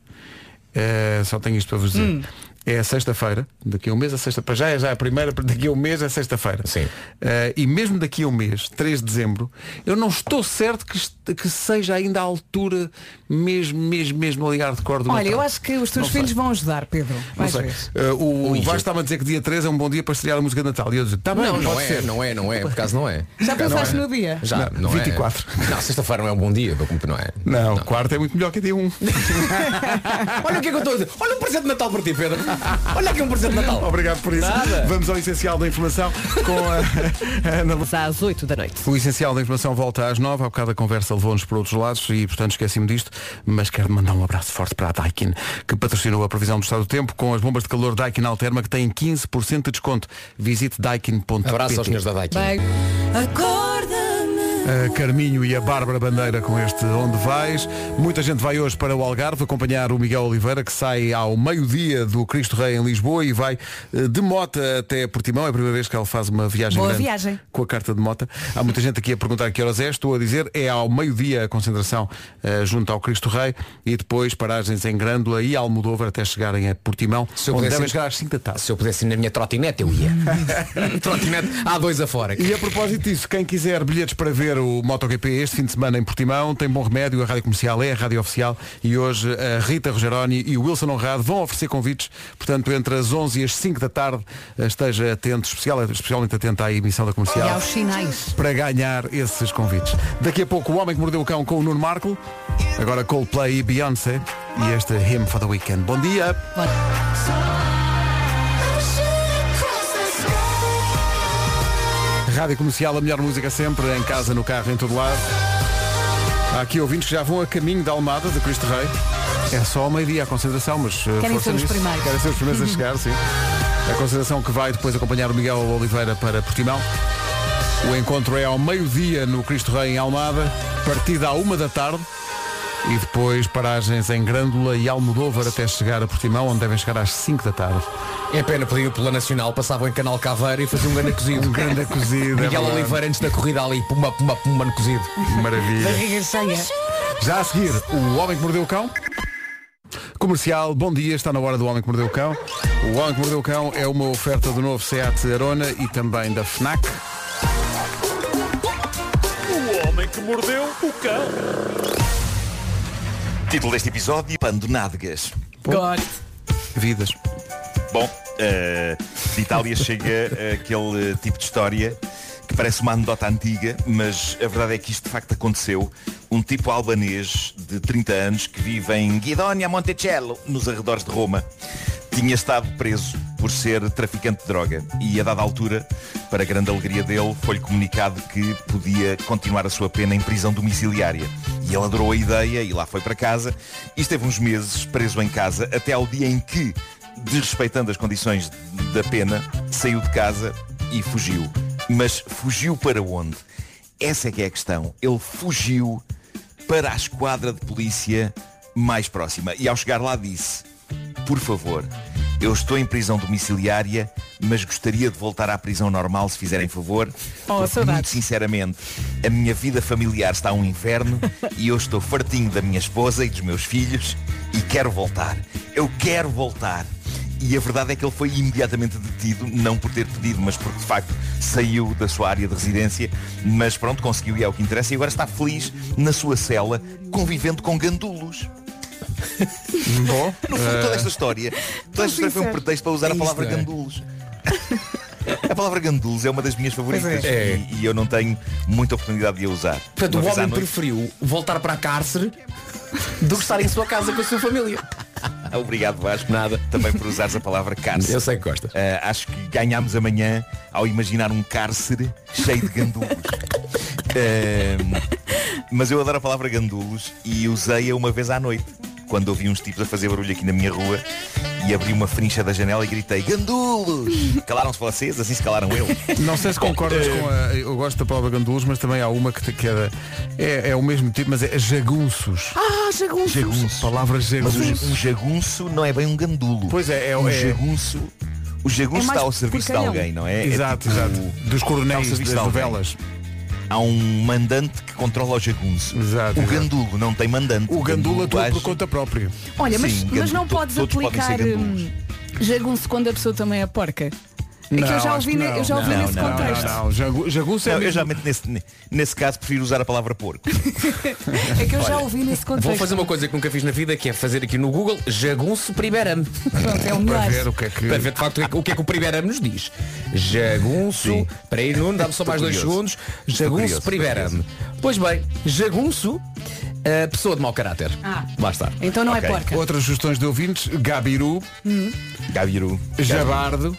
Eh, só tenho isto para vos dizer. Hum. É a sexta-feira, daqui a um mês a sexta para já é já a primeira, daqui a um mês é sexta-feira. Sim. Eh, e mesmo daqui a um mês, 3 de dezembro, eu não estou certo que, est- que seja ainda a altura mesmo, mesmo, mesmo a ligar de cor do Olha, Natal. eu acho que os teus Não sei. filhos vão ajudar, Pedro. Não sei. Eh, o Ui, Vasco eu- estava a dizer que dia 3 é um bom dia para estrear a música de Natal. E eu disse, tá bem, Não, não pode é, ser. não é, não é, por acaso não é. Já pensaste não é. no dia? Já, Não, não, 24. É. Não, sexta-feira não é um bom dia, não é? Não, quarto é muito melhor que dia 1. Olha o que é que eu estou a dizer. Olha um presente de Natal para ti, Pedro. Olha aqui um presente de Natal. Obrigado por isso. Nada. Vamos ao essencial da informação com a, a Ana Às 8 da noite. O essencial da informação volta às 9. Há bocado a conversa levou-nos por outros lados e, portanto, esqueci-me disto. Mas quero mandar um abraço forte para a Daikin, que patrocinou a previsão do estado do tempo com as bombas de calor Daikin Alterma, que têm 15% de desconto. Visite daikin.pt. Abraço aos senhores da Daikin. Bem, A Carminho e a Bárbara Bandeira com este Onde Vais. Muita gente vai hoje para o Algarve acompanhar o Miguel Oliveira, que sai ao meio-dia do Cristo Rei em Lisboa e vai eh, de moto até Portimão. É a primeira vez que ele faz uma viagem Boa grande viagem. com a carta de moto. Há muita gente aqui a perguntar que horas é. Estou a dizer, é ao meio-dia a concentração eh, junto ao Cristo Rei e depois paragens em Grândola e Almodóvar até chegarem a Portimão, Se eu onde pudesse- devem chegar às 5 da tarde. Se eu pudesse ir na minha trotinete, eu ia. trotinete, há dois afora. E a propósito disso, quem quiser bilhetes para ver o MotoGP este fim de semana em Portimão, tem bom remédio, a Rádio Comercial é a Rádio Oficial e hoje a Rita Rogeroni e o Wilson Honrado vão oferecer convites, portanto entre as 11 e as 5 da tarde esteja atento, especial, especialmente atento à emissão da E Comercial. aos sinais. Para ganhar esses convites. Daqui a pouco o Homem que Mordeu o Cão com o Nuno Marco. Agora Coldplay e Beyoncé. E este Him for the Weekend. Bom dia. Rádio Comercial, a melhor música sempre, em casa, no carro, em todo lado. Há aqui ouvintes que já vão a caminho da Almada, de Cristo Rei. É só ao meio-dia a concentração, mas uh, Querem força ser os nisso. primeiros. Querem ser os primeiros a chegar, sim. A concentração que vai depois acompanhar o Miguel Oliveira para Portimão. O encontro é ao meio-dia no Cristo Rei em Almada, partida à uma da tarde. E depois paragens em Grândola e Almodóvar até chegar a Portimão, onde devem chegar às 5 da tarde. É pena, podiam pela Nacional, passavam em Canal Caveira e faziam um grande cozido. Um grande cozido. é Miguel verdade. Oliveira antes da corrida ali, pumba, pumba, pumba no cozido. Maravilha. Já a seguir, o Homem que Mordeu o Cão. Comercial, bom dia, está na hora do Homem que Mordeu o Cão. O Homem que Mordeu o Cão é uma oferta do novo Seat Arona e também da FNAC. O homem que mordeu o cão. Título deste episódio, Pando Nádegas. Gosto. Vidas. Bom, eh, de Itália chega aquele tipo de história que parece uma anedota antiga, mas a verdade é que isto de facto aconteceu. Um tipo albanês de 30 anos que vive em Guidonia Monticello, nos arredores de Roma, tinha estado preso por ser traficante de droga e a dada altura, para grande alegria dele, foi-lhe comunicado que podia continuar a sua pena em prisão domiciliária. E ele adorou a ideia e lá foi para casa e esteve uns meses preso em casa até ao dia em que desrespeitando as condições da pena, saiu de casa e fugiu. Mas fugiu para onde? Essa é que é a questão. Ele fugiu para a esquadra de polícia mais próxima. E ao chegar lá disse, por favor, eu estou em prisão domiciliária, mas gostaria de voltar à prisão normal se fizerem favor. Oh, porque, muito sinceramente, a minha vida familiar está um inferno e eu estou fartinho da minha esposa e dos meus filhos e quero voltar. Eu quero voltar. E a verdade é que ele foi imediatamente detido, não por ter pedido, mas porque de facto saiu da sua área de residência, mas pronto, conseguiu e é o que interessa, e agora está feliz na sua cela, convivendo com gandulos. Bom, No fundo, toda esta história, toda esta história foi um pretexto para usar a É palavra é? gandulos. A palavra gandulos é uma das minhas favoritas é. e, e eu não tenho muita oportunidade de a usar. Portanto, o homem noite- preferiu voltar para a cárcere do que estar em sua casa com a sua família. Obrigado Vasco. Nada. Também por usares a palavra cárcere. Eu sei que gostas. Ah, acho que ganhámos amanhã ao imaginar um cárcere cheio de gandulos. Ah, mas eu adoro a palavra gandulos e usei-a uma vez à noite. Quando ouvi uns tipos a fazer barulho aqui na minha rua e abri uma frincha da janela e gritei Gandulos! Calaram-se vocês, assim se calaram eu. Não sei se concordas eh, com a. Eu gosto da palavra gandulos, mas também há uma que, te- que é, é, é o mesmo tipo, mas é jagunços. Ah, jagunços. Jagunço. Palavra Mas jagunços. o- um jagunço não é bem um gandulo. Pois é, é, um é- jagunço. O jagunço É está ao serviço de alguém, não é? É Exato, tipo- exato. Dos coronéis das novelas. Há um mandante que controla o jagunço. Exato, o exato. gandulo não tem mandante. O gandula atua age- por conta própria. Olha, mas, Sim, mas não podes aplicar hum, jagunço quando a pessoa também é porca. É que eu Não, já ouvi, não. eu já ouvi Não, nesse não, não, contexto. Não, não, jagu- jagunço é Não, eu mesmo- geralmente nesse, nesse caso prefiro usar a palavra porco. É que eu já ouvi nesse contexto. Vou fazer uma coisa que nunca fiz na vida, que é fazer aqui no Google jagunço primeirame. Pronto, é o Para ver o que é que. Para ver de facto o que é que o primeirame nos diz. Jagunço, para ir Nuno, dá-me só mais dois segundos. Jagunço primeirame. Pois bem, jagunço, eh, pessoa de mau caráter. Ah. Lá está. Então não Ok. é porca. Outras sugestões de ouvintes, Gabiru, Gabiru. Jabardo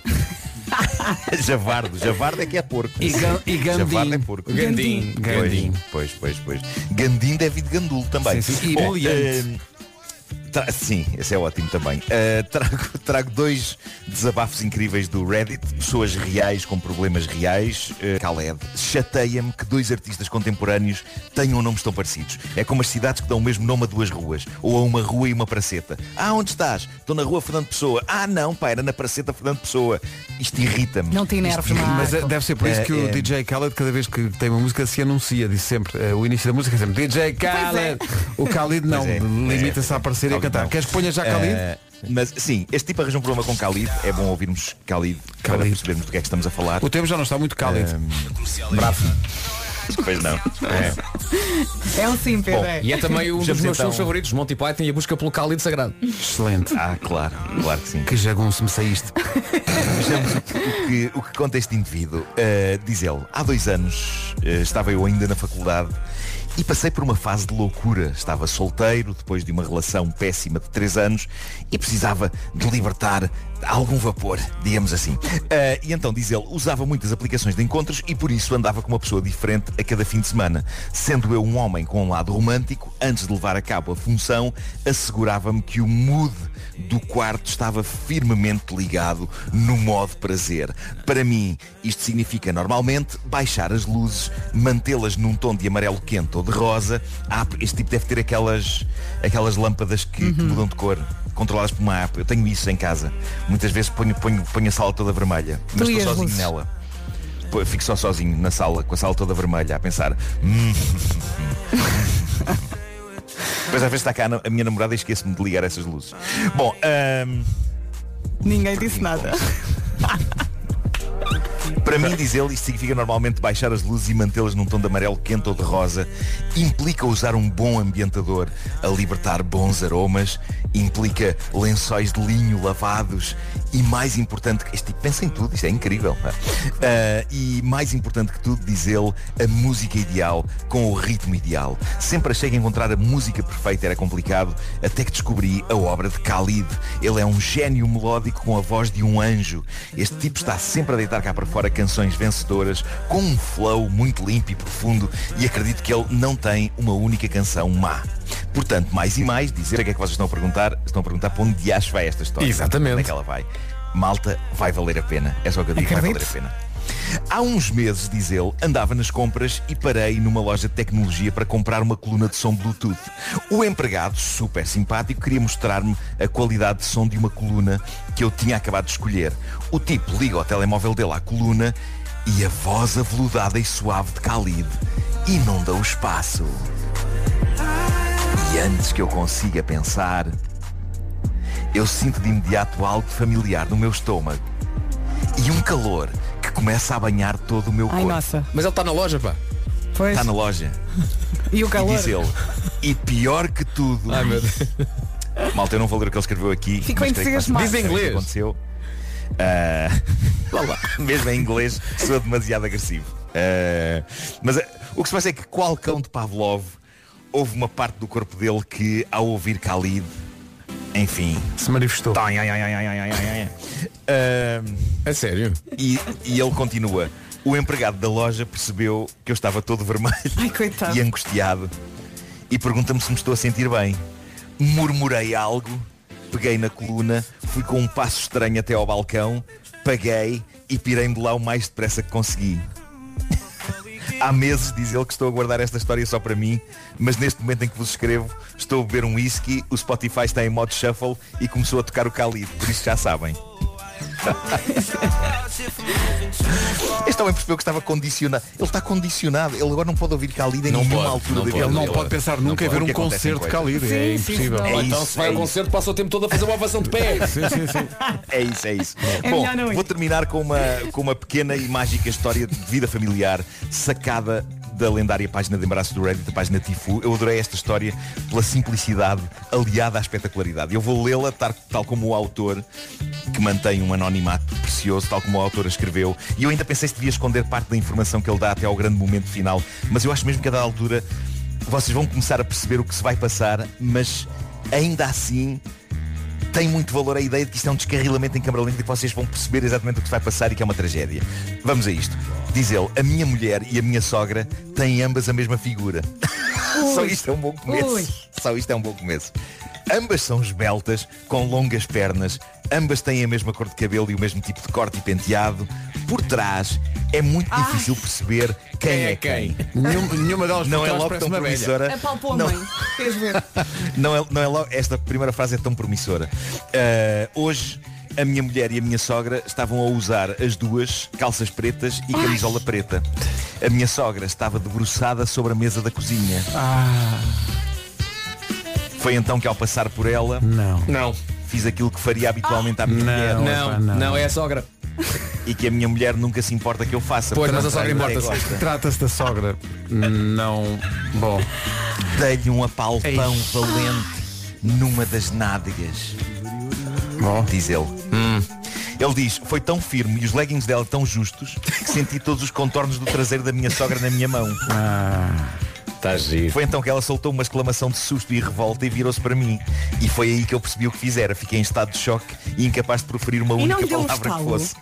Javardo. Javardo é que é porco. e, gan, e Javardo é Gandim. porco. Gandim. Gandim. Pois, pois, pois. Gandim deve ir de gandulo também. Sim, sim. E Bom. Tra- sim, esse é ótimo também. Eh, trago, trago dois desabafos incríveis do Reddit, pessoas reais com problemas reais. Eh, Khaled, chateia-me que dois artistas contemporâneos tenham nomes tão parecidos. É como as cidades que dão o mesmo nome a duas ruas, ou a uma rua e uma praceta. Ah, onde estás? Estou na rua Fernando Pessoa. Ah, não, pá, era na praceta Fernando Pessoa. Isto irrita-me. Não te enerves. Mas eh, deve ser por isso É, que o é. DJ Khaled, cada vez que tem uma música, se anuncia, diz sempre, o início da música é sempre DJ Khaled. O Khalid não, é, limita-se a aparecer a Khalid cantar. não. Queres que ponha já Khalid? Eh, mas sim, este tipo arranja um problema com Khalid. É bom ouvirmos Khalid, para Khalid. percebermos do que é que estamos a falar. O tempo já não está muito Khalid. Bravo. Pois não. É. É um sim, Pedro. Bom, é. E é também um dos meus então. filmes favoritos, Monty Python e a busca pelo cálido sagrado. Excelente. Ah, claro, claro que sim. Que jagunço me saíste. Vejamos o que, o que conta este indivíduo. Uh, diz ele, há dois anos uh, estava eu ainda na faculdade e passei por uma fase de loucura. Estava solteiro, depois de uma relação péssima de três anos e precisava de libertar algum vapor, digamos assim. Uh, e então, diz ele, usava muitas aplicações de encontros e por isso andava com uma pessoa diferente a cada fim de semana. Sendo eu um homem com um lado romântico, antes de levar a cabo a função, assegurava-me que o mood do quarto estava firmemente ligado no modo prazer. Para mim, isto significa normalmente baixar as luzes, mantê-las num tom de amarelo quente ou de rosa. Ah, este tipo deve ter aquelas, aquelas lâmpadas que, que mudam de cor, controladas por uma app. Eu tenho isso em casa. Muitas vezes ponho, ponho, ponho a sala toda vermelha, mas Tu estou sozinho luzes? nela. Pô, Fico só sozinho na sala, com a sala toda vermelha, a pensar. Depois às vezes está cá a minha namorada e esqueço-me de ligar essas luzes. Bom, ahm, Ninguém disse nada. Para mim, diz ele, isto significa normalmente baixar as luzes e mantê-las num tom de amarelo quente ou de rosa. Implica usar um bom ambientador a libertar bons aromas. Implica lençóis de linho lavados. E mais importante, que este tipo pensa em tudo, isto é incrível. Ah, e mais importante que tudo, diz ele, a música ideal com o ritmo ideal. Sempre achei que encontrar a música perfeita era complicado, até que descobri a obra de Khalid. Ele é um gênio melódico com a voz de um anjo. Este tipo está sempre a deitar cá para fora canções vencedoras, com um flow muito limpo e profundo, e acredito que ele não tem uma única canção má. Portanto, mais e mais, dizer o que é que vocês estão a perguntar, estão a perguntar para onde de acho vai esta história. Exatamente. Onde é que ela vai? Malta, vai valer a pena. É só o que eu digo, vai valer a pena. Há uns meses, diz ele, andava nas compras e parei numa loja de tecnologia para comprar uma coluna de som Bluetooth. O empregado, super simpático, queria mostrar-me a qualidade de som de uma coluna que eu tinha acabado de escolher. O tipo liga o telemóvel dele à coluna e a voz aveludada e suave de Khalid inunda o espaço. E antes que eu consiga pensar, eu sinto de imediato algo familiar no meu estômago e um calor que começa a banhar todo o meu Ai, corpo. nossa. Mas ele está na loja, pá. Pois. Está na loja. E o E calor? diz ele. E pior que tudo. Ai meu Deus. Malta, eu não vou ler o que ele escreveu aqui. Fico mas creio que entusiasmado. Diz em sabem o que inglês. Aconteceu. Lá, lá. Mesmo em inglês, sou demasiado agressivo. Ah, mas ah, o que se passa é que qual cão de Pavlov houve uma parte do corpo dele que, ao ouvir Khalid, enfim. Se manifestou. Ai, ai, ai, ai. Ahm, É sério? e, e ele continua. O empregado da loja percebeu que eu estava todo vermelho Ai, e angustiado e pergunta-me se me estou a sentir bem. Murmurei algo, peguei na coluna, fui com um passo estranho até ao balcão, paguei e pirei-me de lá o mais depressa que consegui. Há meses, diz ele, que estou a guardar esta história só para mim, mas neste momento em que vos escrevo, estou a beber um whisky, o Spotify está em modo shuffle e começou a tocar o Khalid, por isso já sabem. Este homem percebeu que estava condicionado. Ele está condicionado. Ele agora não pode ouvir Khalid em Não nenhuma pode, altura não da pode. vida. Ele não pode pensar nunca em ver um concerto de. Khalid. É Sim, sim, impossível. É então se vai é ao isso. concerto passa o tempo todo a fazer uma ovação de pé. Sim, sim, sim. É isso, é isso. É Bom, vou terminar com uma, com uma pequena e mágica história de vida familiar sacada da lendária página de embaraço do Reddit, a página Tifu. Eu adorei esta história pela simplicidade aliada à espetacularidade. Eu vou lê-la tal, como o autor, que mantém um anonimato precioso, tal como o autor escreveu. E eu ainda pensei se devia esconder parte da informação que ele dá até ao grande momento final. Mas eu acho mesmo que a dada altura vocês vão começar a perceber o que se vai passar, mas ainda assim tem muito valor a ideia de que isto é um descarrilamento em câmara lenta e que vocês vão perceber exatamente o que vai passar e que é uma tragédia. Vamos a isto. Diz ele, a minha mulher e a minha sogra têm ambas a mesma figura. Só isto é um bom começo. Ui. Só isto é um bom começo. Ambas são esbeltas, com longas pernas, ambas têm a mesma cor de cabelo e o mesmo tipo de corte e penteado. Por trás é muito difícil perceber quem, é quem. Nenhuma, nenhuma delas Não é logo tão promissora. Apalpou Não- mãe. Queres ver? não é, não é logo, esta primeira frase é tão promissora. Ah, hoje a minha mulher e a minha sogra estavam a usar as duas calças pretas e camisola preta. A minha sogra estava debruçada sobre a mesa da cozinha. Foi então que ao passar por ela Não. Não, fiz aquilo que faria habitualmente à minha mulher Não, não, não. não, é a sogra. e que a minha mulher nunca se importa que eu faça. Pois, mas a sogra importa-se. gosta. Trata-se da sogra. Não. Bom. Dei-lhe um apalpão valente numa das nádegas. Bom. Diz ele. Ele diz, foi tão firme e os leggings dela tão justos que senti todos os contornos do traseiro da minha sogra na minha mão. Está giro. Foi então que ela soltou uma exclamação de susto e revolta e virou-se para mim. E foi aí que eu percebi o que fizera. Fiquei em estado de choque e incapaz de proferir uma E única deu um palavra que fosse.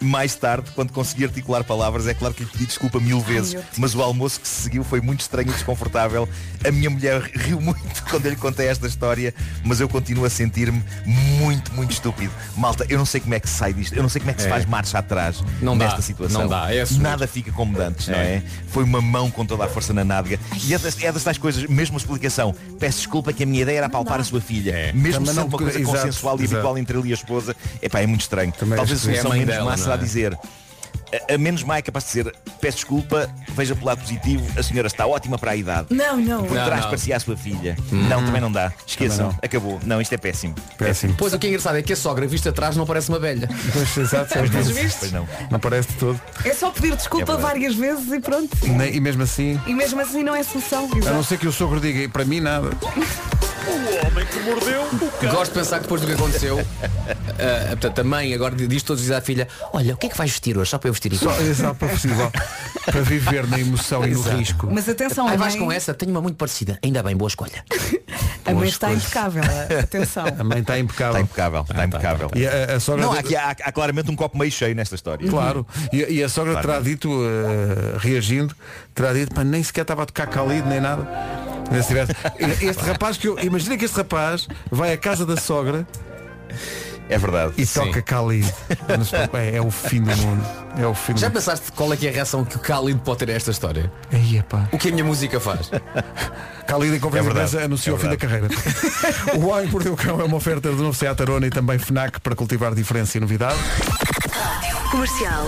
Mais tarde, quando consegui articular palavras, é claro que lhe pedi desculpa mil vezes, Deus. mas o almoço que se seguiu foi muito estranho e desconfortável. A minha mulher riu muito quando eu lhe contei esta história, mas eu continuo a sentir-me muito, muito estúpido. Malta, eu não sei como é que se sai disto, eu não sei como é que se É. faz marcha atrás Não dá, nesta situação. não dá, é. Nada fica como dantes, não É. é? Foi uma mão com toda a força na nádega. E é das, é das tais coisas, mesmo a explicação. Peço desculpa que a minha ideia era palpar a sua filha. Mesmo Também sendo não- uma coisa exato, consensual e exato. habitual entre ele e a esposa, epá, é muito estranho. Também Talvez a é a solução menos dela, má não será é? dizer a, a menos má é capaz de dizer peço desculpa, veja pelo lado positivo, a senhora está ótima para a idade. Não, não. Por Não, trás não. parecia a sua filha. Não, também não dá. Esqueçam, Também acabou. Não, isto é péssimo. Péssimo. Pois o que é engraçado é que a sogra vista atrás não parece uma velha. Pois, exato, Mas não? Pois não. não parece de todo. É só pedir desculpa É várias vezes e pronto. Nem- E mesmo assim, E mesmo assim não é solução. a não Exato. ser que o sogro diga, "E para mim nada. Gosto de pensar que depois do que aconteceu, ah, portanto, a mãe agora diz todos os dias à filha, olha, o que é que vais vestir hoje? Só para eu vestir Só, igual. exato, para possível. Para viver na emoção e no Exato. risco. Mas atenção, Aí a vais mãe, com essa, tenho uma muito parecida. Ainda bem, boa escolha. a mãe está impecável. Atenção. A mãe está impecável. Está impecável, está impecável. E a, a sogra. Não, há, aqui, há, há claramente um copo meio cheio nesta história. Claro. E, e a sogra Claro. terá dito, eh, reagindo, terá dito, "Pá, nem sequer estava a tocar Khalid nem nada. Nem se tivesse- Este rapaz que eu. Imagina que este rapaz vai à casa da sogra É verdade. e Sim. toca Khalid. É, é o fim do mundo. É o fim Já mundo. pensaste qual é que é a reação que o Khalid pode ter a esta história? Aí, epá. O que a minha música faz? Khalid em conferência É de anunciou É o fim da carreira. o Homem que Mordeu o Cão é uma oferta do novo Seat Arona e também FNAC para cultivar diferença e novidade. Comercial.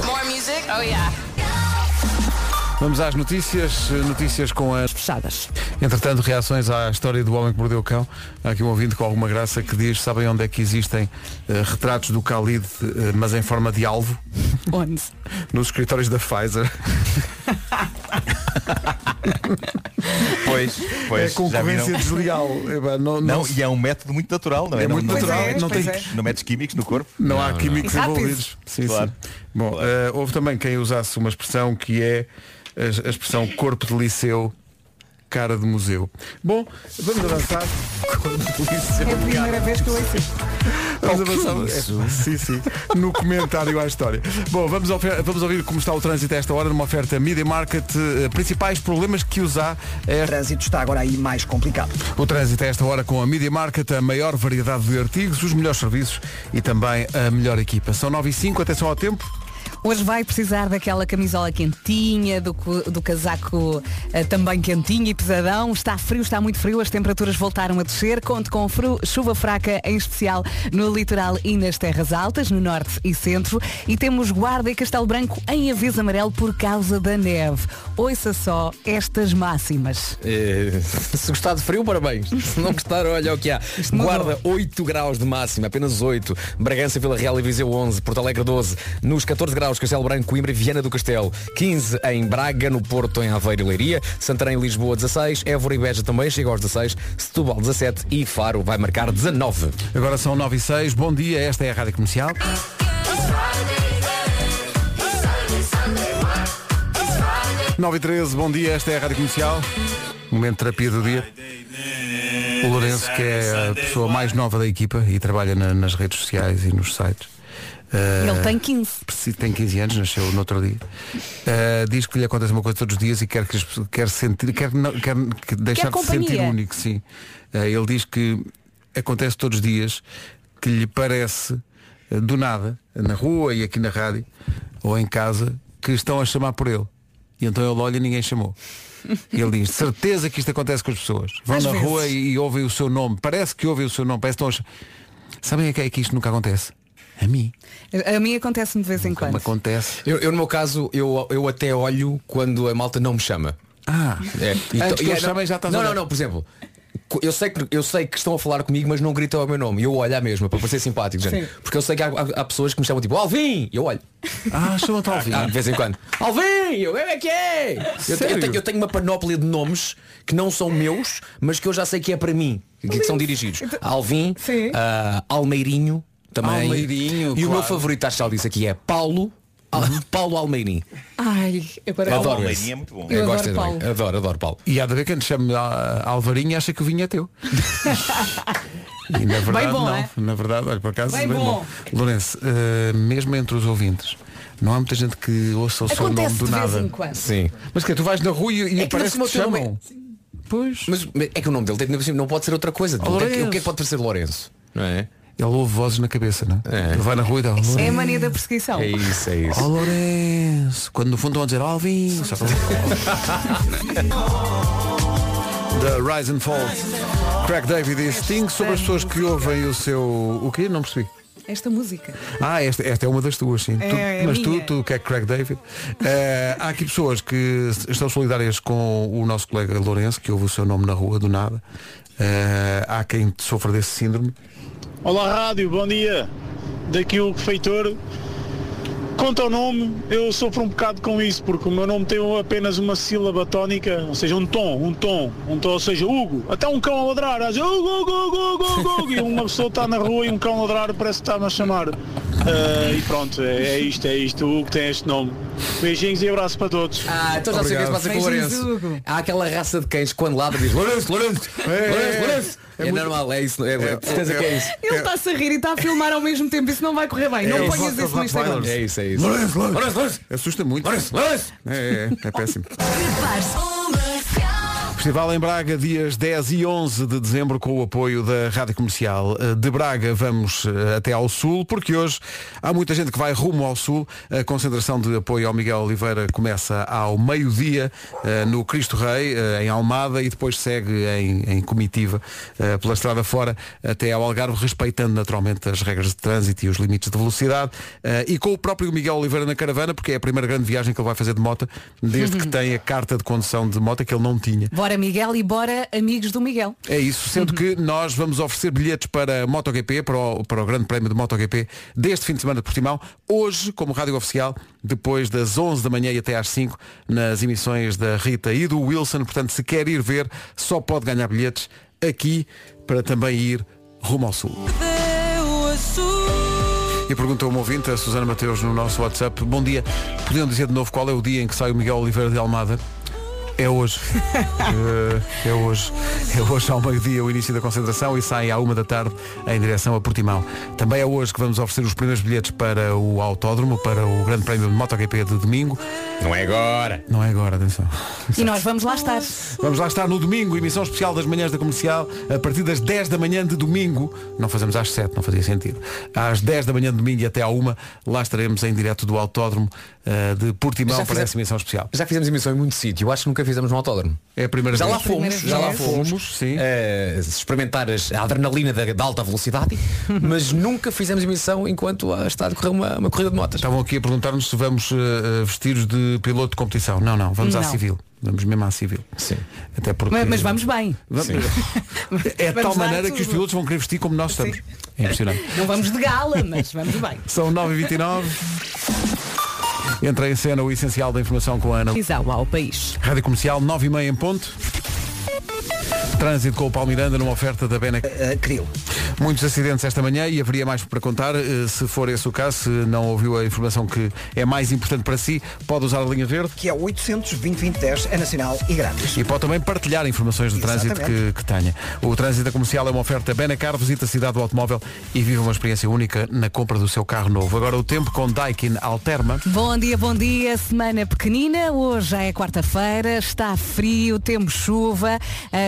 Vamos às notícias, notícias com as Fechadas. Entretanto, reações à história do homem que mordeu o cão. Há aqui um ouvinte com alguma graça que diz, sabem onde é que existem eh, retratos do Khalid, eh, mas em forma de alvo? Onde? Nos escritórios da Pfizer. Pois, é pois. já concorrência viram? desleal. Não, não, Não, e é um método muito natural, não é? É não, muito não, natural, é, não, tem, é. não metes químicos no corpo. não há químicos envolvidos. Sim, Claro. sim. Bom, eh, houve também quem usasse uma expressão que é a, a expressão corpo de liceu cara de museu. Bom, vamos avançar. É a primeira vez que eu ouço isto. Vamos Oh, avançar. É, sim, sim. No comentário à história. Bom, vamos, vamos ouvir como está o trânsito a esta hora numa oferta Media Market. eh, principais problemas que usar é O trânsito está agora aí mais complicado. o trânsito a esta hora com a Media Market, a maior variedade de artigos, os melhores serviços e também a melhor equipa. São 9 e 5, atenção ao tempo. Hoje vai precisar daquela camisola quentinha, do, do casaco eh, também quentinho e pesadão. Está frio, está muito frio, as temperaturas voltaram a descer. Conte com fru- chuva fraca, em especial no litoral e nas terras altas, no norte e centro. E temos Guarda e Castelo Branco em aviso amarelo por causa da neve. Ouça só estas máximas. Eh, se gostar de frio, parabéns. Se não gostar, olha o que há. Guarda 8 graus de máxima, apenas 8. Bragança, Vila Real e Viseu 11. Porto Alegre 12. Nos 14 graus, Castelo Branco, Coimbra e Viana do Castelo. 15 em Braga, no Porto, em Aveiro e Leiria. Santarém e Lisboa 16. Évora e Beja também chega aos 16. Setúbal 17 e Faro vai marcar 19. Agora são 9 e 6. Bom dia, esta é a Rádio Comercial. 9 e 13, bom dia, esta é a Rádio Comercial. Momento de terapia do dia. O Lourenço, que é a pessoa mais nova da equipa e trabalha na- nas redes sociais e nos sites. Eh, Ele tem 15. preci- tem 15 anos, nasceu no outro dia. Eh, diz que lhe acontece uma coisa todos os dias e quer, que quer sentir, quer, não- quer que deixar de se sentir único, sim. Eh, ele diz que acontece todos os dias que lhe parece, eh, do nada, na rua e aqui na rádio, ou em casa, que estão a chamar por ele. E então ele olha e ninguém chamou. E ele diz, certeza que isto acontece com as pessoas. Vão Às na vezes. rua e, e ouvem o seu nome. Parece que ouvem o seu nome. Parece que estão a... Sabem a quem é que isto nunca acontece? A mim. A mim acontece-me de vez em Me quando. acontece. Eu, eu, no meu caso, eu, eu até olho quando a malta não me chama. Ah, É. Antes que e eles não- chamem, já estás Não, a não, não, por exemplo. Eu sei, que, eu sei que estão a falar comigo, mas não gritam o meu nome. E eu olho à mesma, para parecer simpático. gente. Porque eu sei que há, há- há pessoas que me chamam tipo Alvin! E eu olho. ah chamam-te Alvin. Ah, de vez em quando. Alvin! Eu, eu é que é! Eu, eu tenho, eu tenho uma panóplia de nomes que não são meus, mas que eu já sei que é para mim. Que, que são dirigidos. Alvin, Sim. ah, Almeirinho, também. Almeirinho, E o claro. meu favorito, acho que já disse aqui, é Paulo. Al- Paulo Almeirim. Ai, agora Adoro Almeirinho é muito bom. Eu Eu adoro gosto também. Paulo. Adoro, adoro Paulo. E há de ver quem te chame a- Alvarinho e acha que o vinho é teu. e na verdade bom, não. é? Na verdade, olha, por acaso, Bem bem, bom. bom. Lourenço, eh, mesmo entre os ouvintes, não há muita gente que ouça o seu nome do nada. em quando. Sim. Mas que tu vais na rua e, e É parece que te o chamam. nome Pois. Mas é que o nome dele tem- não pode ser outra coisa. O que, é que, o que é que pode parecer Lourenço? Não é? Ele ouve vozes na cabeça, não é? É. Ele vai na rua e dá É a Lourenço. mania da perseguição. É isso, é isso. Oh Lourenço. Quando no fundo a dizer Alvin. Só que... The Rise and Fall. Craig David e Sting sobre as pessoas que ouvem o seu. O quê? Não percebi. Esta música. Ah, esta, esta é uma das tuas, sim. É, Tu- é mas tu, minha. tu que é Craig David. Eh, há aqui pessoas que estão solidárias com o nosso colega Lourenço, que ouve o seu nome na rua do nada. Eh, há quem sofra desse síndrome. Olá rádio, bom dia. Daqui o feitor. Quanto ao nome, eu sofro um bocado com isso, porque o meu nome tem apenas uma sílaba tónica, ou seja, um tom, um tom, um tom, ou seja, Hugo, até um cão a ladrar, a dizer, Hugo, Hugo, Hugo, Hugo, Hugo, e uma pessoa está na rua e um cão a ladrar parece que está-me a chamar. Ah, e pronto, é, é isto, é isto, o Hugo tem este nome. Beijinhos e abraço para todos. Ah, então já sei o que é se passa com o Lourenço. Há aquela raça de cães que quando ladra diz Lourenço, Lourenço, É, Lourenço, Lourenço. É É, muito- normal, é isso, é, é, certeza que é isso. Ele está-se a rir e está a filmar ao mesmo tempo. Isso não vai correr bem. não É, ponhas isso no Instagram. É isso, é isso. Lourenço, Lourenço. Lourenço, Lourenço, Assusta muito. Lourenço, Lourenço. É, é, é péssimo. Festival em Braga, dias 10 e 11 de dezembro, com o apoio da Rádio Comercial. Eh, De Braga vamos eh, até ao Sul, porque hoje há muita gente que vai rumo ao Sul. A concentração de apoio ao Miguel Oliveira começa ao meio-dia eh, no Cristo Rei, em Almada, e depois segue em, em comitiva pela estrada fora até ao Algarve, respeitando naturalmente as regras de trânsito e os limites de velocidade. E com o próprio Miguel Oliveira na caravana, porque é a primeira grande viagem que ele vai fazer de moto, desde que tem a carta de condução de moto que ele não tinha. Bora Miguel e bora amigos do Miguel. É isso, sendo que nós vamos oferecer bilhetes para MotoGP, para o, para o Grande Prémio de MotoGP, deste fim de semana de Portimão, hoje, como rádio oficial, depois das 11 da manhã e até às 5, nas emissões da Rita e do Wilson. Portanto, se quer ir ver, só pode ganhar bilhetes aqui para também ir rumo ao Sul. E perguntou uma ouvinte, a Susana Mateus, no nosso WhatsApp, bom dia, podiam dizer de novo qual é o dia em que sai o Miguel Oliveira de Almada? É hoje. Eh, é hoje. É hoje ao meio-dia o início da concentração e sai à uma da tarde em direção a Portimão. Também é hoje que vamos oferecer os primeiros bilhetes para o autódromo, para o Grande Prémio de MotoGP de domingo. Não é agora. Não é agora, atenção. E nós vamos lá estar. Vamos lá estar no domingo, emissão especial das manhãs da comercial, a partir das 10 da manhã de domingo. Não fazemos às 7, não fazia sentido. Às 10 da manhã de domingo e até à 1, lá estaremos em direto do autódromo eh, de Portimão para fizemos- essa emissão especial. Já fizemos emissão em muito sítio. Eu acho que nunca fizemos no autódromo. É a primeira já vez. lá fomos, Primeira já lá fomos, Fomos, sim. eh, experimentar as- a adrenalina da, da alta velocidade, mas nunca fizemos emissão enquanto a- está a decorrer uma, uma corrida de motas. Estavam aqui a perguntar-nos se vamos eh, vestidos de piloto de competição. Não, não, vamos à Não. civil. Vamos mesmo à civil. Sim. Até porque. Mas, mas vamos bem. Vamos- É de tal maneira que os tudo. pilotos vão querer vestir como nós estamos. É impressionante. Não vamos de gala, mas vamos bem. São 9h29. Entra em cena o essencial da informação com a Ana. Ao país. Rádio Comercial 9h30 em ponto. Trânsito com o Paulo Miranda numa oferta da Beneca. Uh, Cril. Muitos acidentes esta manhã e haveria mais para contar. eh, Se for esse o caso, se não ouviu a informação que é mais importante para si, pode usar a linha verde Que é 800 2010 é nacional e grátis. e pode também partilhar informações de trânsito que, Exatamente. que tenha. O trânsito comercial é uma oferta Benacar, visita a cidade do automóvel e vive uma experiência única na compra do seu carro novo. Agora o tempo com Daikin Alterma. Bom dia, bom dia. Semana pequenina. Hoje já é quarta-feira. Está frio, temos chuva.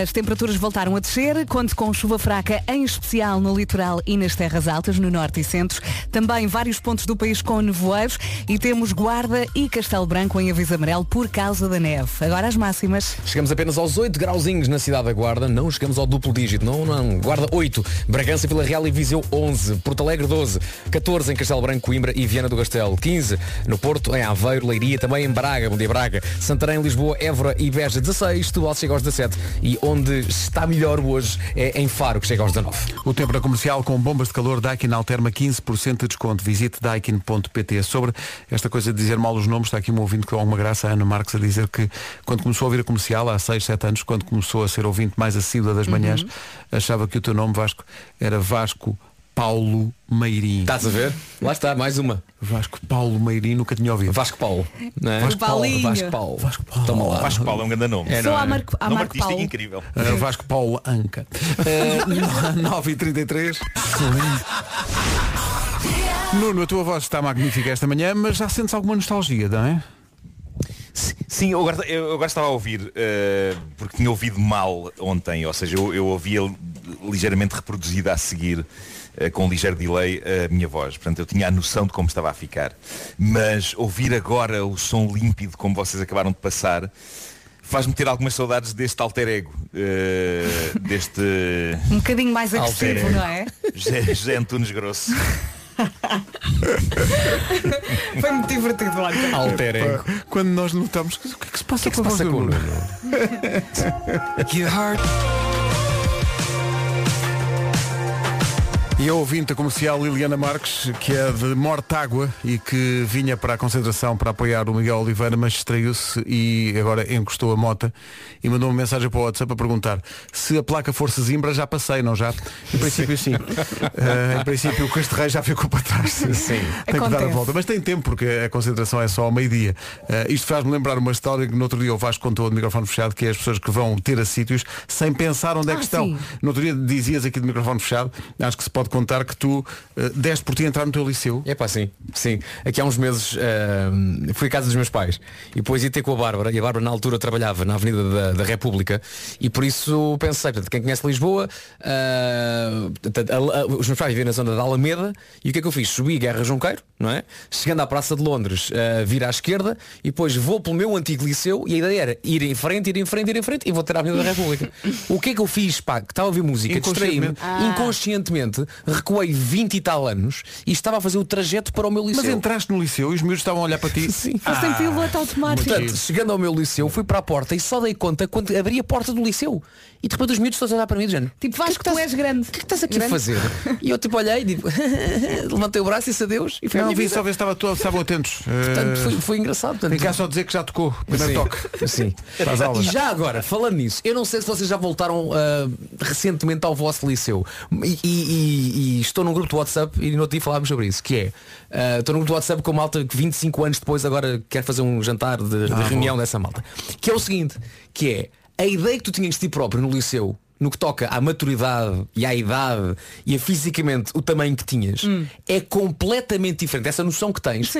As temperaturas voltaram a descer. Conto com chuva fraca, em especial no litoral e nas terras altas, no norte e centro. Também vários pontos do país com nevoeiros. E temos Guarda e Castelo Branco em aviso amarelo por causa da neve. Agora as máximas. Chegamos apenas aos 8 grauzinhos na cidade da Guarda, não chegamos ao duplo dígito, não, não. Guarda 8, Bragança, Vila Real e Viseu 11, Porto Alegre 12, 14 em Castelo Branco, Coimbra e Viana do Castelo, 15 no Porto, em Aveiro, Leiria, também em Braga, bom dia Braga, Santarém, Lisboa, Évora e Beja 16, Setúbal chega aos 17 e onde está melhor hoje é em Faro, que chega aos 19. O tempo na comercial com bombas de calor Daikin Alterma 15% de desconto. Visite daikin.pt. Sobre esta coisa de dizer mal os nomes, está aqui um ouvinte com alguma graça, a Ana Marques, a dizer que quando começou a ouvir a comercial, há 6, 7 anos, quando começou a ser ouvinte mais assídua das manhãs, achava que o teu nome, Vasco, era Vasco Paulo Meirim. Estás a ver? Lá está, mais uma. Vasco Paulo Meirim, nunca tinha ouvido. Vasco Paulo. Não é? Vasco Paulinho. Vasco Paulo. Vasco Paulo. Toma lá. Vasco Paulo é um grande nome. É, Sou não a é? Marco, a Marco artístico Paulo. incrível. Uh, Vasco Paulo Anca. Uh, 9h33. Nuno, a tua voz está magnífica esta manhã, mas já sentes alguma nostalgia, não é? Sim, eu agora, eu agora estava a ouvir, eh, porque tinha ouvido mal ontem, ou seja, eu, eu ouvia ligeiramente reproduzida a seguir, eh, com um ligeiro delay, a minha voz. Portanto, eu tinha a noção de como estava a ficar. Mas ouvir agora o som límpido, como vocês acabaram de passar, faz-me ter algumas saudades deste alter ego, eh, deste Um bocadinho mais agressivo, não é? José, José Antunes Grosso. Foi muito divertido ontem. Alter ego. Quando nós notamos que o que é que se passa O que é com que se passa com o Nuno? E a ouvinte comercial Liliana Marques, que é de Mortágua e que vinha para a concentração para apoiar o Miguel Oliveira, mas distraiu-se e agora encostou a mota e mandou uma mensagem para o WhatsApp a perguntar se a placa fosse Zimbra já passei, não já? Em princípio sim. Eh, em princípio o Casterrei já ficou para trás. Sim. Tem que dar a volta. Mas tem tempo porque a concentração é só ao meio-dia. Eh, isto faz-me lembrar uma história que no outro dia o Vasco contou de microfone fechado, que é as pessoas que vão ter a sítios sem pensar onde é que Ah, estão. sim. No outro dia dizias aqui de microfone fechado, acho que se pode contar que tu eh, deste por ti entrar no teu liceu. É pá, sim, sim. Aqui há uns meses eh, fui à casa dos meus pais e depois ia ter com a Bárbara e a Bárbara na altura trabalhava na Avenida da, da República e por isso pensei, portanto, quem conhece Lisboa, eh, portanto, a- a- os meus pais vivem na zona da Alameda e o que é que eu fiz? Subi Guerra Junqueiro, não é? Chegando à Praça de Londres, eh, vir à esquerda e depois vou pelo meu antigo liceu e a ideia era ir em frente, ir em frente, ir em frente e vou ter a Avenida da República. o que é que eu fiz, pá, que estava a ouvir música, distraí-me, Inconscientemente. inconscientemente, recuei 20 e tal anos e estava a fazer o trajeto para o meu liceu. Mas entraste no liceu e os miúdos estavam a olhar para ti. Sim. Foste em piloto automático. Portanto, chegando ao meu liceu, fui para a porta e só dei conta quando abri a porta do liceu. E de repente os miúdos todos a olhar para mim dizendo, Tipo, Vasco, tu és grande. o que é que estás aqui Grande. a fazer? E eu tipo olhei e tipo, levantei o braço e disse adeus e fui Não, vi vida. só ver se estava estavam atentos. Portanto, Eh, foi, foi engraçado. Portanto, Tem cá só dizer que já tocou. Primeiro Sim. toque. Sim. E já agora, falando nisso, eu não sei se vocês já voltaram ah, recentemente ao vosso liceu. E, e- e- estou num grupo de WhatsApp e no outro dia falámos sobre isso, que é, ah, estou num grupo de WhatsApp com malta que 25 anos depois agora quer fazer um jantar de, de Ah, reunião dessa malta. Que é o seguinte, que é a ideia que tu tinhas de ti próprio no liceu, no que toca à maturidade e à idade e a fisicamente o tamanho que tinhas, Hum. é completamente diferente. Essa noção que tens.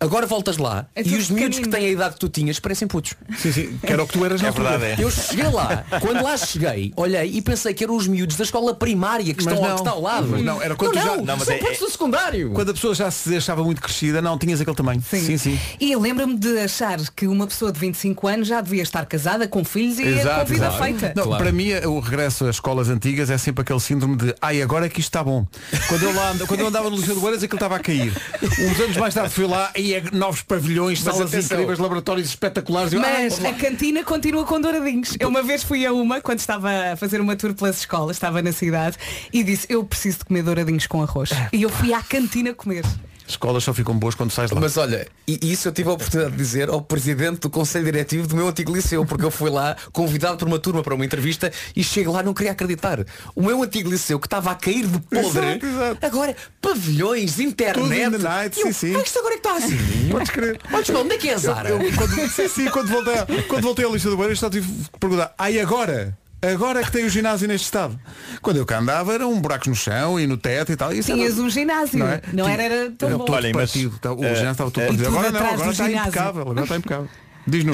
Agora voltas lá É e os miúdos que têm a idade que tu tinhas parecem putos. Sim, sim. Que era o que tu eras na É verdade, é. Eu cheguei lá, quando lá cheguei, olhei e pensei que eram os miúdos da escola primária que, Mas estão, não. que está ao lado. Mas não, era quando não, tu já- não, mas são é- putos do secundário. Quando a pessoa já se achava muito crescida, não tinhas aquele tamanho. Sim, sim. E lembra-me de achar que uma pessoa de 25 anos já devia estar casada, com filhos e com a vida claro. feita. Não, Claro. Para mim, o regresso às escolas antigas é sempre aquele síndrome de ai, agora é que isto está bom. Quando eu, lá, quando eu andava no Liceu do Eiras, aquilo estava a cair. Uns anos mais tarde fui lá e é novos pavilhões, Mas salas atenção. incríveis, laboratórios espetaculares. Eu, Mas "Ah, a cantina continua com douradinhos. Eu uma vez fui a uma, quando estava a fazer uma tour pelas escolas, estava na cidade, e disse, eu preciso de comer douradinhos com arroz. E eu fui à cantina comer. Escolas só ficam boas quando sais lá. Mas olha, e isso eu tive a oportunidade de dizer ao presidente do Conselho Diretivo do meu antigo liceu, porque eu fui lá convidado por uma turma para uma entrevista e chego lá não queria acreditar. O meu antigo liceu que estava a cair de podre, Exato, exato. agora pavilhões, internet. Tudo night, E eu, sim, sim. "Ah, isto agora é que está assim. Podes crer. Olha, João, onde é que é a Zara? Eu, eu, quando, sim, sim, quando voltei, quando voltei ao Liceu do Eiras só tive que perguntar, ai agora? Agora é que tem o ginásio neste estado. Quando eu cá andava eram buracos no chão e no teto e tal. Isso Tinhas era- um ginásio. Não Não, é? Tinha- era, era tão Era bom. todo Olhem, mas, partido. Tá, O eh, ginásio estava todo eh, partido. Agora não, agora está ginásio. impecável. Agora está impecável.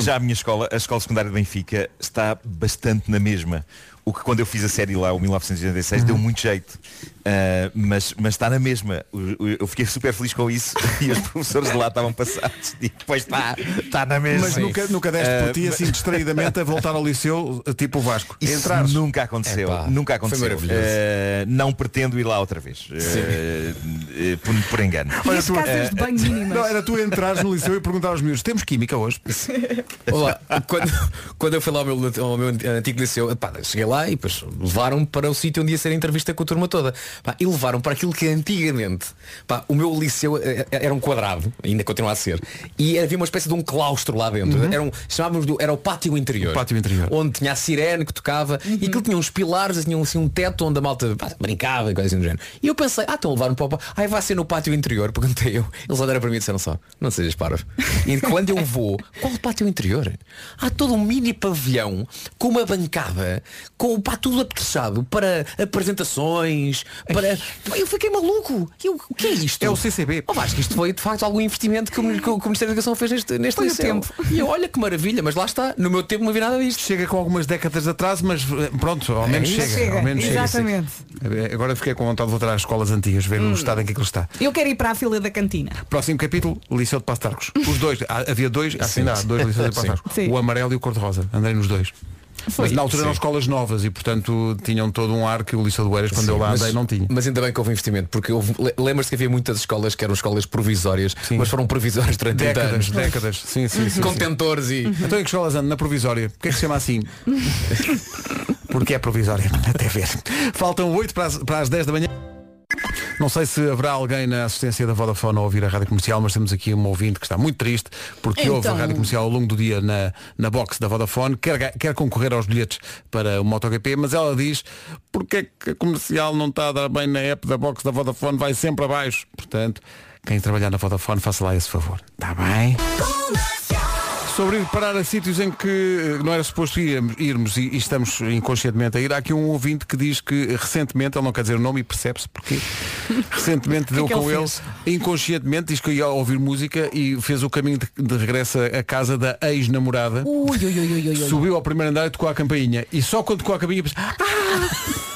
Já a minha escola, a escola secundária de Benfica, está bastante na mesma. O que quando eu fiz a série lá, o 1986, deu muito jeito. Ah, mas, mas está na mesma. Eu fiquei super feliz com isso e os professores de lá estavam passados. E depois está, está na mesma. Mas nunca, nunca deste por Ah, ti assim distraídamente a voltar ao liceu tipo o Vasco. Isso Entrares. nunca aconteceu. Epá, nunca aconteceu. Eh, não pretendo ir lá outra vez. Eh, por, por engano. As tu- casas de banho mínimas. Não, era tu entrares no liceu e perguntar aos miúdos, temos química hoje? Olá, quando, quando eu fui lá ao meu, ao meu antigo liceu, pá, cheguei lá e depois levaram-me para o sítio onde ia ser a entrevista com a turma toda. Pá, e levaram para aquilo que antigamente, pá, o meu liceu eh, era um quadrado, ainda continua a ser, e havia uma espécie de um claustro lá dentro. Era, um, chamávamos do, era o pátio interior. O pátio interior. Onde tinha a sirene que tocava e aquilo tinha uns pilares, tinha assim um teto onde a malta pá, brincava e coisa assim do género. E eu pensei, ah, estão a levar-me para o pá- Ai, vai ser no pátio interior, perguntei eu. Eles olharam para mim e disseram só, não sejas parvo. E quando eu vou, qual pátio interior? Há todo um mini pavilhão com uma bancada, com pá, tudo apetrechado para apresentações, para. Eu fiquei maluco. Eu, o que é isto? É o CCB. Oh, acho que isto foi de facto algum investimento que o, que o Ministério da Educação fez neste, neste Foi o tempo. E eu, olha que maravilha, mas lá está, no meu tempo não havia nada disto. Chega com algumas décadas de atraso, mas eh, pronto, ao menos isso. chega. Chega, ao menos chega. exatamente. Eh, Agora fiquei com vontade de voltar às escolas antigas, ver o estado em que aquilo está. Eu quero ir para a fila da cantina. Próximo capítulo, Liceu de Passo de Arcos. Os dois, havia dois, assim há dois liceus de Passo de Arcos. Sim. O amarelo e o cor-de-rosa. Andei nos dois. Foi. Mas na altura eram Sim. escolas novas e portanto tinham todo um ar que o Liceu do Eiras, quando eu lá andei, não tinha. Mas ainda bem que houve investimento, porque lembra-se que havia muitas escolas que eram escolas provisórias, mas foram provisórias durante 30 Décadas, anos. décadas. Sim, sim, sim. Contentores e. Então em que escolas ando? Na provisória. Porquê é que se chama assim? Porque é provisória. Até ver. Faltam 8 para as, para as 10 da manhã. Não sei se haverá alguém na assistência da Vodafone a ouvir a rádio comercial, mas temos aqui um ouvinte que está muito triste porque ouve a Então. rádio comercial ao longo do dia na, na box da Vodafone, quer, quer concorrer aos bilhetes para o MotoGP, mas ela diz porque é que a comercial não está a dar bem na app da box da Vodafone, vai sempre abaixo. Portanto, quem trabalhar na Vodafone, faça lá esse favor. Está bem? Sobre ir parar a sítios em que eh, não era suposto irmos, irmos e, e estamos inconscientemente a ir, há aqui um ouvinte que diz que recentemente, ele não quer dizer o nome e percebe-se porque recentemente deu que com ele ele, inconscientemente, diz que ia ouvir música e fez o caminho de, de regresso à casa da ex-namorada. Subiu ao primeiro andar e tocou a campainha. E só quando tocou a campainha pensou, ah!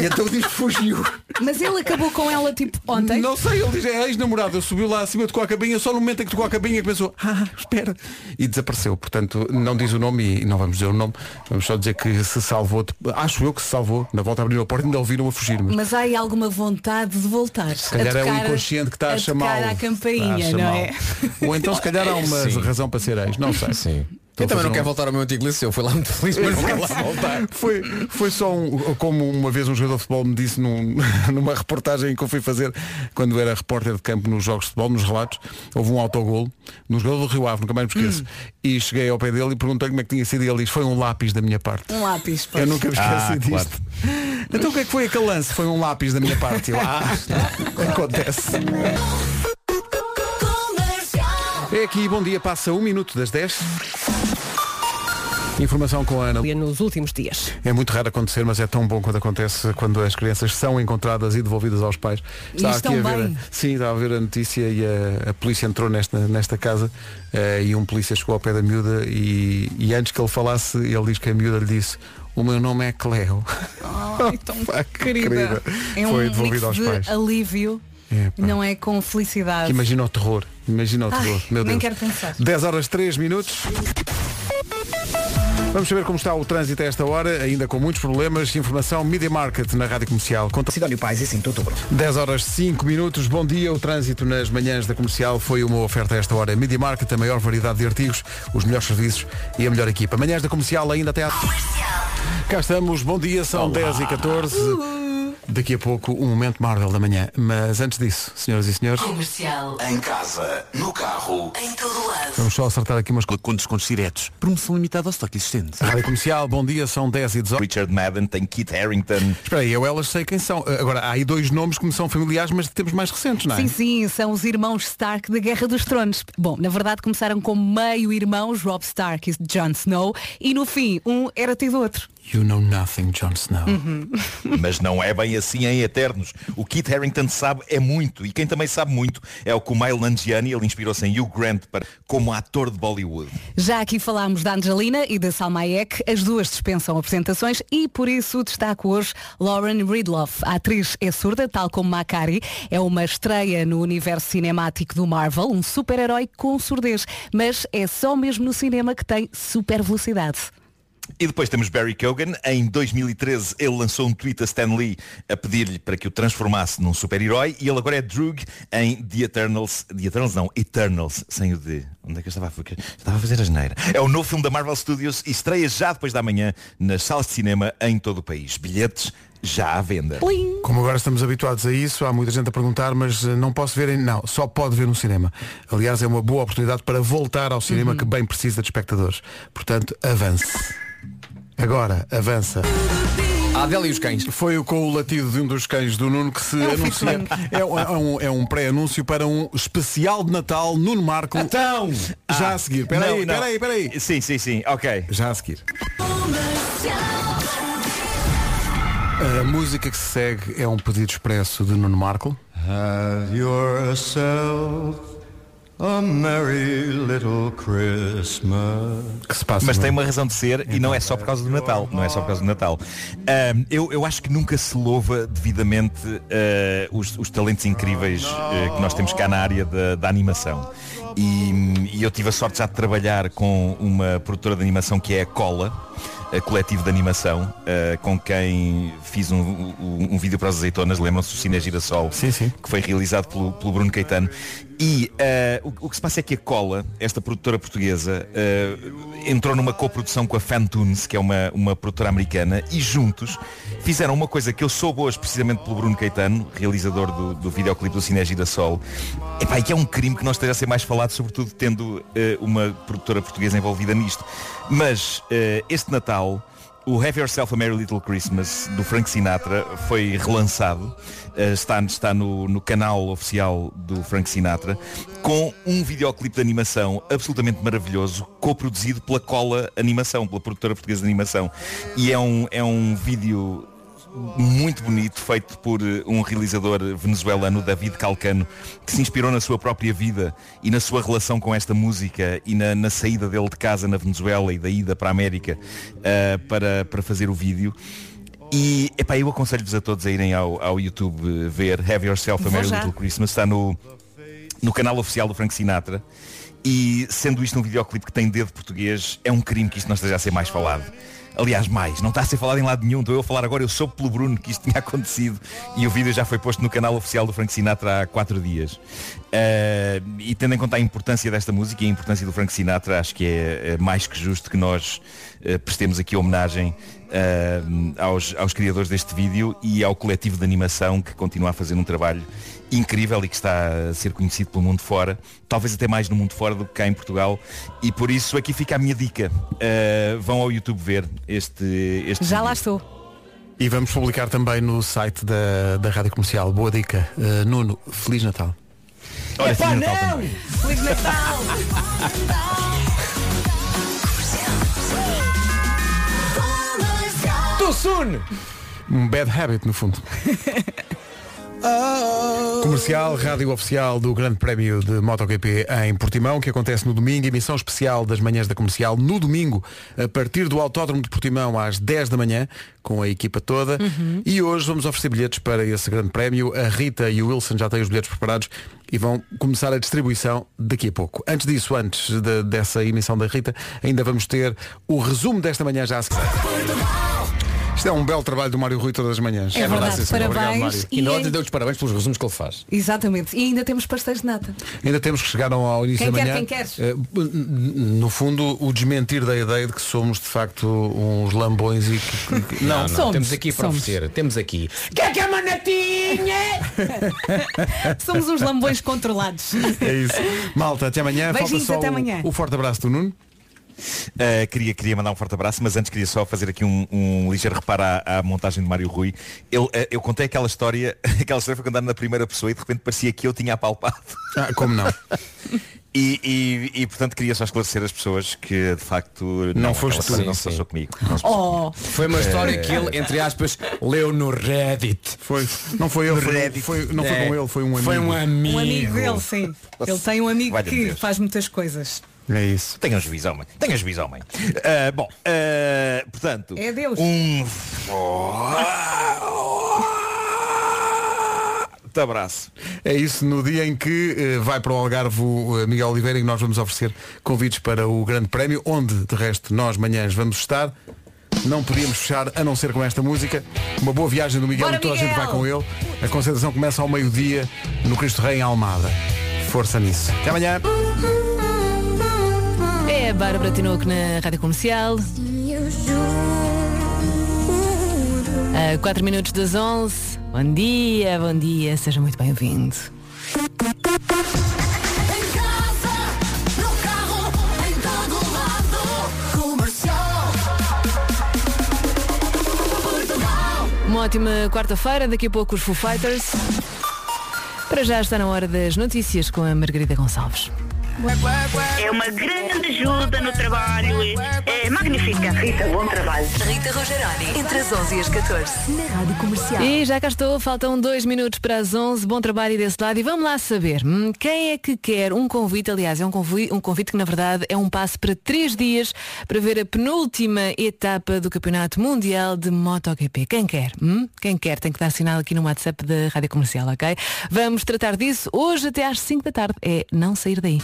E então diz que fugiu. Mas ele acabou com ela tipo ontem. Não sei, ele diz, é ex-namorado. Ele subiu lá acima, tocou a cabinha, só no momento em que tocou a cabinha que pensou, ah, espera. E desapareceu. Portanto, não diz o nome e não vamos dizer o nome. Vamos só dizer que se salvou. Acho eu que se salvou. Na volta abriu a porta e ainda ouviram a fugir. Mas Mas há aí alguma vontade de voltar. se calhar é o inconsciente que está a, a campainha, não é? Ou então se calhar há uma Sim. razão para ser ex. Não sei. Sim. Eu também não fazer quero um- voltar ao meu antigo liceu. Foi lá muito feliz, mas não quero lá voltar. Foi, foi só um, como uma vez um jogador de futebol me disse num- numa reportagem que eu fui fazer quando era repórter de campo nos jogos de futebol, nos relatos, houve um autogolo no jogador do Rio Ave, nunca mais me esqueço. E cheguei ao pé dele e perguntei como é que tinha sido e ele disse, foi um lápis da minha parte. Um lápis. pois. Eu nunca me esqueci Ah, disto. claro. Então o que é que foi aquele lance? Foi um lápis da minha parte. Eu, ah, acontece. É aqui, bom dia, passa um minuto das 10. Informação com a Ana. Nos últimos dias. É muito raro acontecer, mas é tão bom quando acontece quando as crianças são encontradas e devolvidas aos pais. E estão a ver, bem. sim, estava a ver a notícia e a, a polícia entrou nesta, nesta casa eh, e um polícia chegou ao pé da miúda e, e antes que ele falasse, ele diz que a miúda lhe disse o meu nome é Cleo. Ai, tão querida. querida. É um Foi mix devolvido aos de pais. alívio, É, não é com felicidade. Imagina o terror. Imagina o Ai, terror. Meu nem Deus. quero pensar. 10 horas 3 minutos. Vamos saber como está o trânsito a esta hora, ainda com muitos problemas. Informação Media Market na Rádio Comercial. Conta... Sidónio Pais e 5 de outubro. 10 horas 5 minutos. Bom dia. O trânsito nas manhãs da comercial foi uma oferta a esta hora. Media Market, a maior variedade de artigos, os melhores serviços e a melhor equipa. Manhãs da comercial ainda até à. Cá estamos. Bom dia. São 10 e 14. Daqui a pouco, um momento Marvel da manhã. Mas antes disso, senhoras e senhores, Comercial. Em casa, no carro, em todo lado. vamos só acertar aqui umas coisas. Com descontos diretos. Promoção limitada ao estoque existente. Rádio Comercial, bom dia, são 10 e 18. Richard Madden, tem Kit Harington. Espera aí, eu elas sei quem são. Agora, há aí dois nomes que me são familiares, mas de tempos mais recentes, não é? Sim, sim, são os irmãos Stark da Guerra dos Tronos. Bom, na verdade começaram como meio-irmãos, Rob Stark e Jon Snow, e no fim, um era tido outro. You know nothing, Jon Snow. Mas não é bem assim em Eternos. O Kit Harington sabe é muito. E quem também sabe muito é o Kumail Nanjiani. Ele inspirou-se em Hugh Grant para, como ator de Bollywood. Já aqui falámos da Angelina e da Salma Hayek, as duas dispensam apresentações e por isso destaco hoje Lauren Ridloff. A atriz é surda, tal como Macari, é uma estreia no universo cinemático do Marvel, um super-herói com surdez, mas é só mesmo no cinema que tem super velocidade. E depois temos Barry Keoghan. Em 2013 ele lançou um tweet a Stan Lee a pedir-lhe para que o transformasse num super-herói e ele agora é Drug em The Eternals. The Eternals não, Eternals, sem o D. Onde é que eu estava a fazer? Estava a fazer a geneira. É o novo filme da Marvel Studios e estreia já depois da manhã nas salas de cinema em todo o país. Bilhetes já à venda. Como agora estamos habituados a isso, há muita gente a perguntar, mas eh, não posso ver em. Não, só pode ver no cinema. Aliás, é uma boa oportunidade para voltar ao cinema que bem precisa de espectadores. Portanto, avance. Agora, avança. A Adele e os cães. Foi o com o latido de um dos cães do Nuno que se É um anuncia. É, um- é um, é um pré-anúncio para um especial de Natal Nuno Marco. Então! Já a seguir. Espera Não, aí, não. espera aí, espera aí. Sim, sim, sim, ok. Já a seguir. A música que se segue é um pedido expresso de Nuno Marco. Have yourself a merry little Christmas. Que se passa. Mas no- tem uma razão de ser e não é só por causa do Natal. Não é só por causa do Natal. Eu, eu acho que nunca se louva devidamente ah, os, os talentos incríveis ah, que nós temos cá na área da, da animação. E, e eu tive a sorte já de trabalhar com uma produtora de animação que é a Cola, a coletivo de animação, ah, com quem fiz um, um, um vídeo para as azeitonas, lembram-se do Cine Girassol, Sim, sim. que foi realizado pelo, pelo Bruno Caetano. E eh, o, o que se passa é que a Cola, esta produtora portuguesa, eh, entrou numa coprodução com a Fantunes, que é uma, uma produtora americana, e juntos fizeram uma coisa que eu soube hoje precisamente pelo Bruno Caetano, realizador do, do videoclipe do Cine Girassol, Epá, e que é um crime que não esteja a ser mais falado, sobretudo tendo eh, uma produtora portuguesa envolvida nisto. Mas este Natal o Have Yourself a Merry Little Christmas do Frank Sinatra foi relançado. Eh, está está no, no canal oficial do Frank Sinatra com um videoclipe de animação absolutamente maravilhoso, coproduzido pela Cola Animação, pela produtora portuguesa de animação. E é um, é um vídeo muito bonito, feito por eh, um realizador venezuelano, David Calcano, que se inspirou na sua própria vida e na sua relação com esta música e na, na saída dele de casa na Venezuela e da ida para a América eh, para, para fazer o vídeo. E epá, eu aconselho-vos a todos a irem ao, ao YouTube eh, ver Have Yourself a Merry. Little Christmas. Está no, no canal oficial do Frank Sinatra. E sendo isto um videoclipe que tem dedo português, é um crime que isto não esteja a ser mais falado. Aliás, mais, não está a ser falado em lado nenhum. Estou eu a falar agora, eu soube pelo Bruno que isto tinha acontecido e o vídeo já foi posto no canal oficial do Frank Sinatra há quatro dias. Uh, e tendo em conta a importância desta música e a importância do Frank Sinatra, acho que é, é mais que justo que nós uh, prestemos aqui homenagem uh, aos, aos criadores deste vídeo e ao coletivo de animação que continua a fazer um trabalho incrível e que está a ser conhecido pelo mundo fora, talvez até mais no mundo fora do que cá em Portugal. E por isso aqui fica a minha dica. Uh, vão ao YouTube ver este, este Já vídeo. lá estou. E vamos publicar também no site da, da Rádio Comercial. Boa dica. Uh, Nuno, Feliz Natal. Olha, Epá, Feliz Natal não! também. Feliz Natal! soon! Um bad habit, no fundo. Comercial, rádio oficial do Grande Prémio de MotoGP em Portimão, que acontece no domingo, emissão especial das manhãs da comercial, no domingo, a partir do Autódromo de Portimão às 10 da manhã, com a equipa toda. E hoje vamos oferecer bilhetes para esse Grande Prémio. A Rita e o Wilson já têm os bilhetes preparados e vão começar a distribuição daqui a pouco. Antes disso, antes de- dessa emissão da Rita, ainda vamos ter o resumo desta manhã já a seguir. Isto é um belo trabalho do Mário Rui todas as manhãs. É verdade, sim, senhor. parabéns. Obrigado, Mário. E E nós é- deu os parabéns pelos resumos que ele faz. Exatamente. E ainda temos pastéis de nata. Ainda temos que chegar ao- início Quem da quer, manhã. quem quer? Eh, no fundo, o desmentir da ideia de que somos de facto uns lambões e que, que- Não, não, Somos, temos aqui para somos. oferecer. Temos aqui. Que é que é uma natinha? Somos uns lambões controlados. É isso. Malta, até amanhã. Falta Beijinhos, só até o- amanhã. O, forte abraço do Nuno. Uh, queria, queria mandar um forte abraço, mas antes queria só fazer aqui um, um ligeiro reparo à, à montagem de Mário Rui. Ele, uh, eu contei aquela história, aquela história foi contando na primeira pessoa e de repente parecia que eu tinha apalpado. Ah, como não? E, e- e, portanto queria só esclarecer as pessoas que de facto Não foste aquela história tu. não se passou comigo. Não se Oh, Foi uma história que ele, entre aspas, leu no Reddit. Foi, não foi ele, foi, Reddit. foi- não foi É, com ele, foi um amigo. Foi um amigo. um amigo dele, sim. Ele tem um amigo Valha-me que Deus. faz muitas coisas. É isso. Tenham juízo, homem. Tenham juízo, homem. Uh, bom, uh, portanto. É Deus. Um forte abraço. É isso, no dia em que eh, vai para o Algarve o eh, Miguel Oliveira e nós vamos oferecer convites para o Grande Prémio, onde, de resto, nós manhãs vamos estar. Não podíamos fechar a não ser com esta música. Uma boa viagem do Miguel Bora, e toda a gente Miguel! vai com ele. A concentração começa ao meio-dia no Cristo Rei em Almada. Força nisso. Até amanhã. É a Bárbara Tinoco na Rádio Comercial. A 4 minutos das 11. Bom dia, bom dia, seja muito bem-vindo. Uma ótima quarta-feira, daqui a pouco os Foo Fighters. Para já está na hora das notícias com a Margarida Gonçalves. É uma grande ajuda no trabalho. É magnífica. Rita, bom trabalho. Rita Rogeroni, entre as 11 e as 14, na Rádio Comercial. E já cá estou, faltam dois minutos para as 11. Bom trabalho desse lado. E vamos lá saber hum, quem é que quer um convite. Aliás, é um convite, um convite que na verdade é um passo para três dias para ver a penúltima etapa do Campeonato Mundial de MotoGP. Quem quer? hum? Quem quer tem que dar sinal aqui no WhatsApp da Rádio Comercial, ok? Vamos tratar disso hoje até às 5 da tarde. É não sair daí.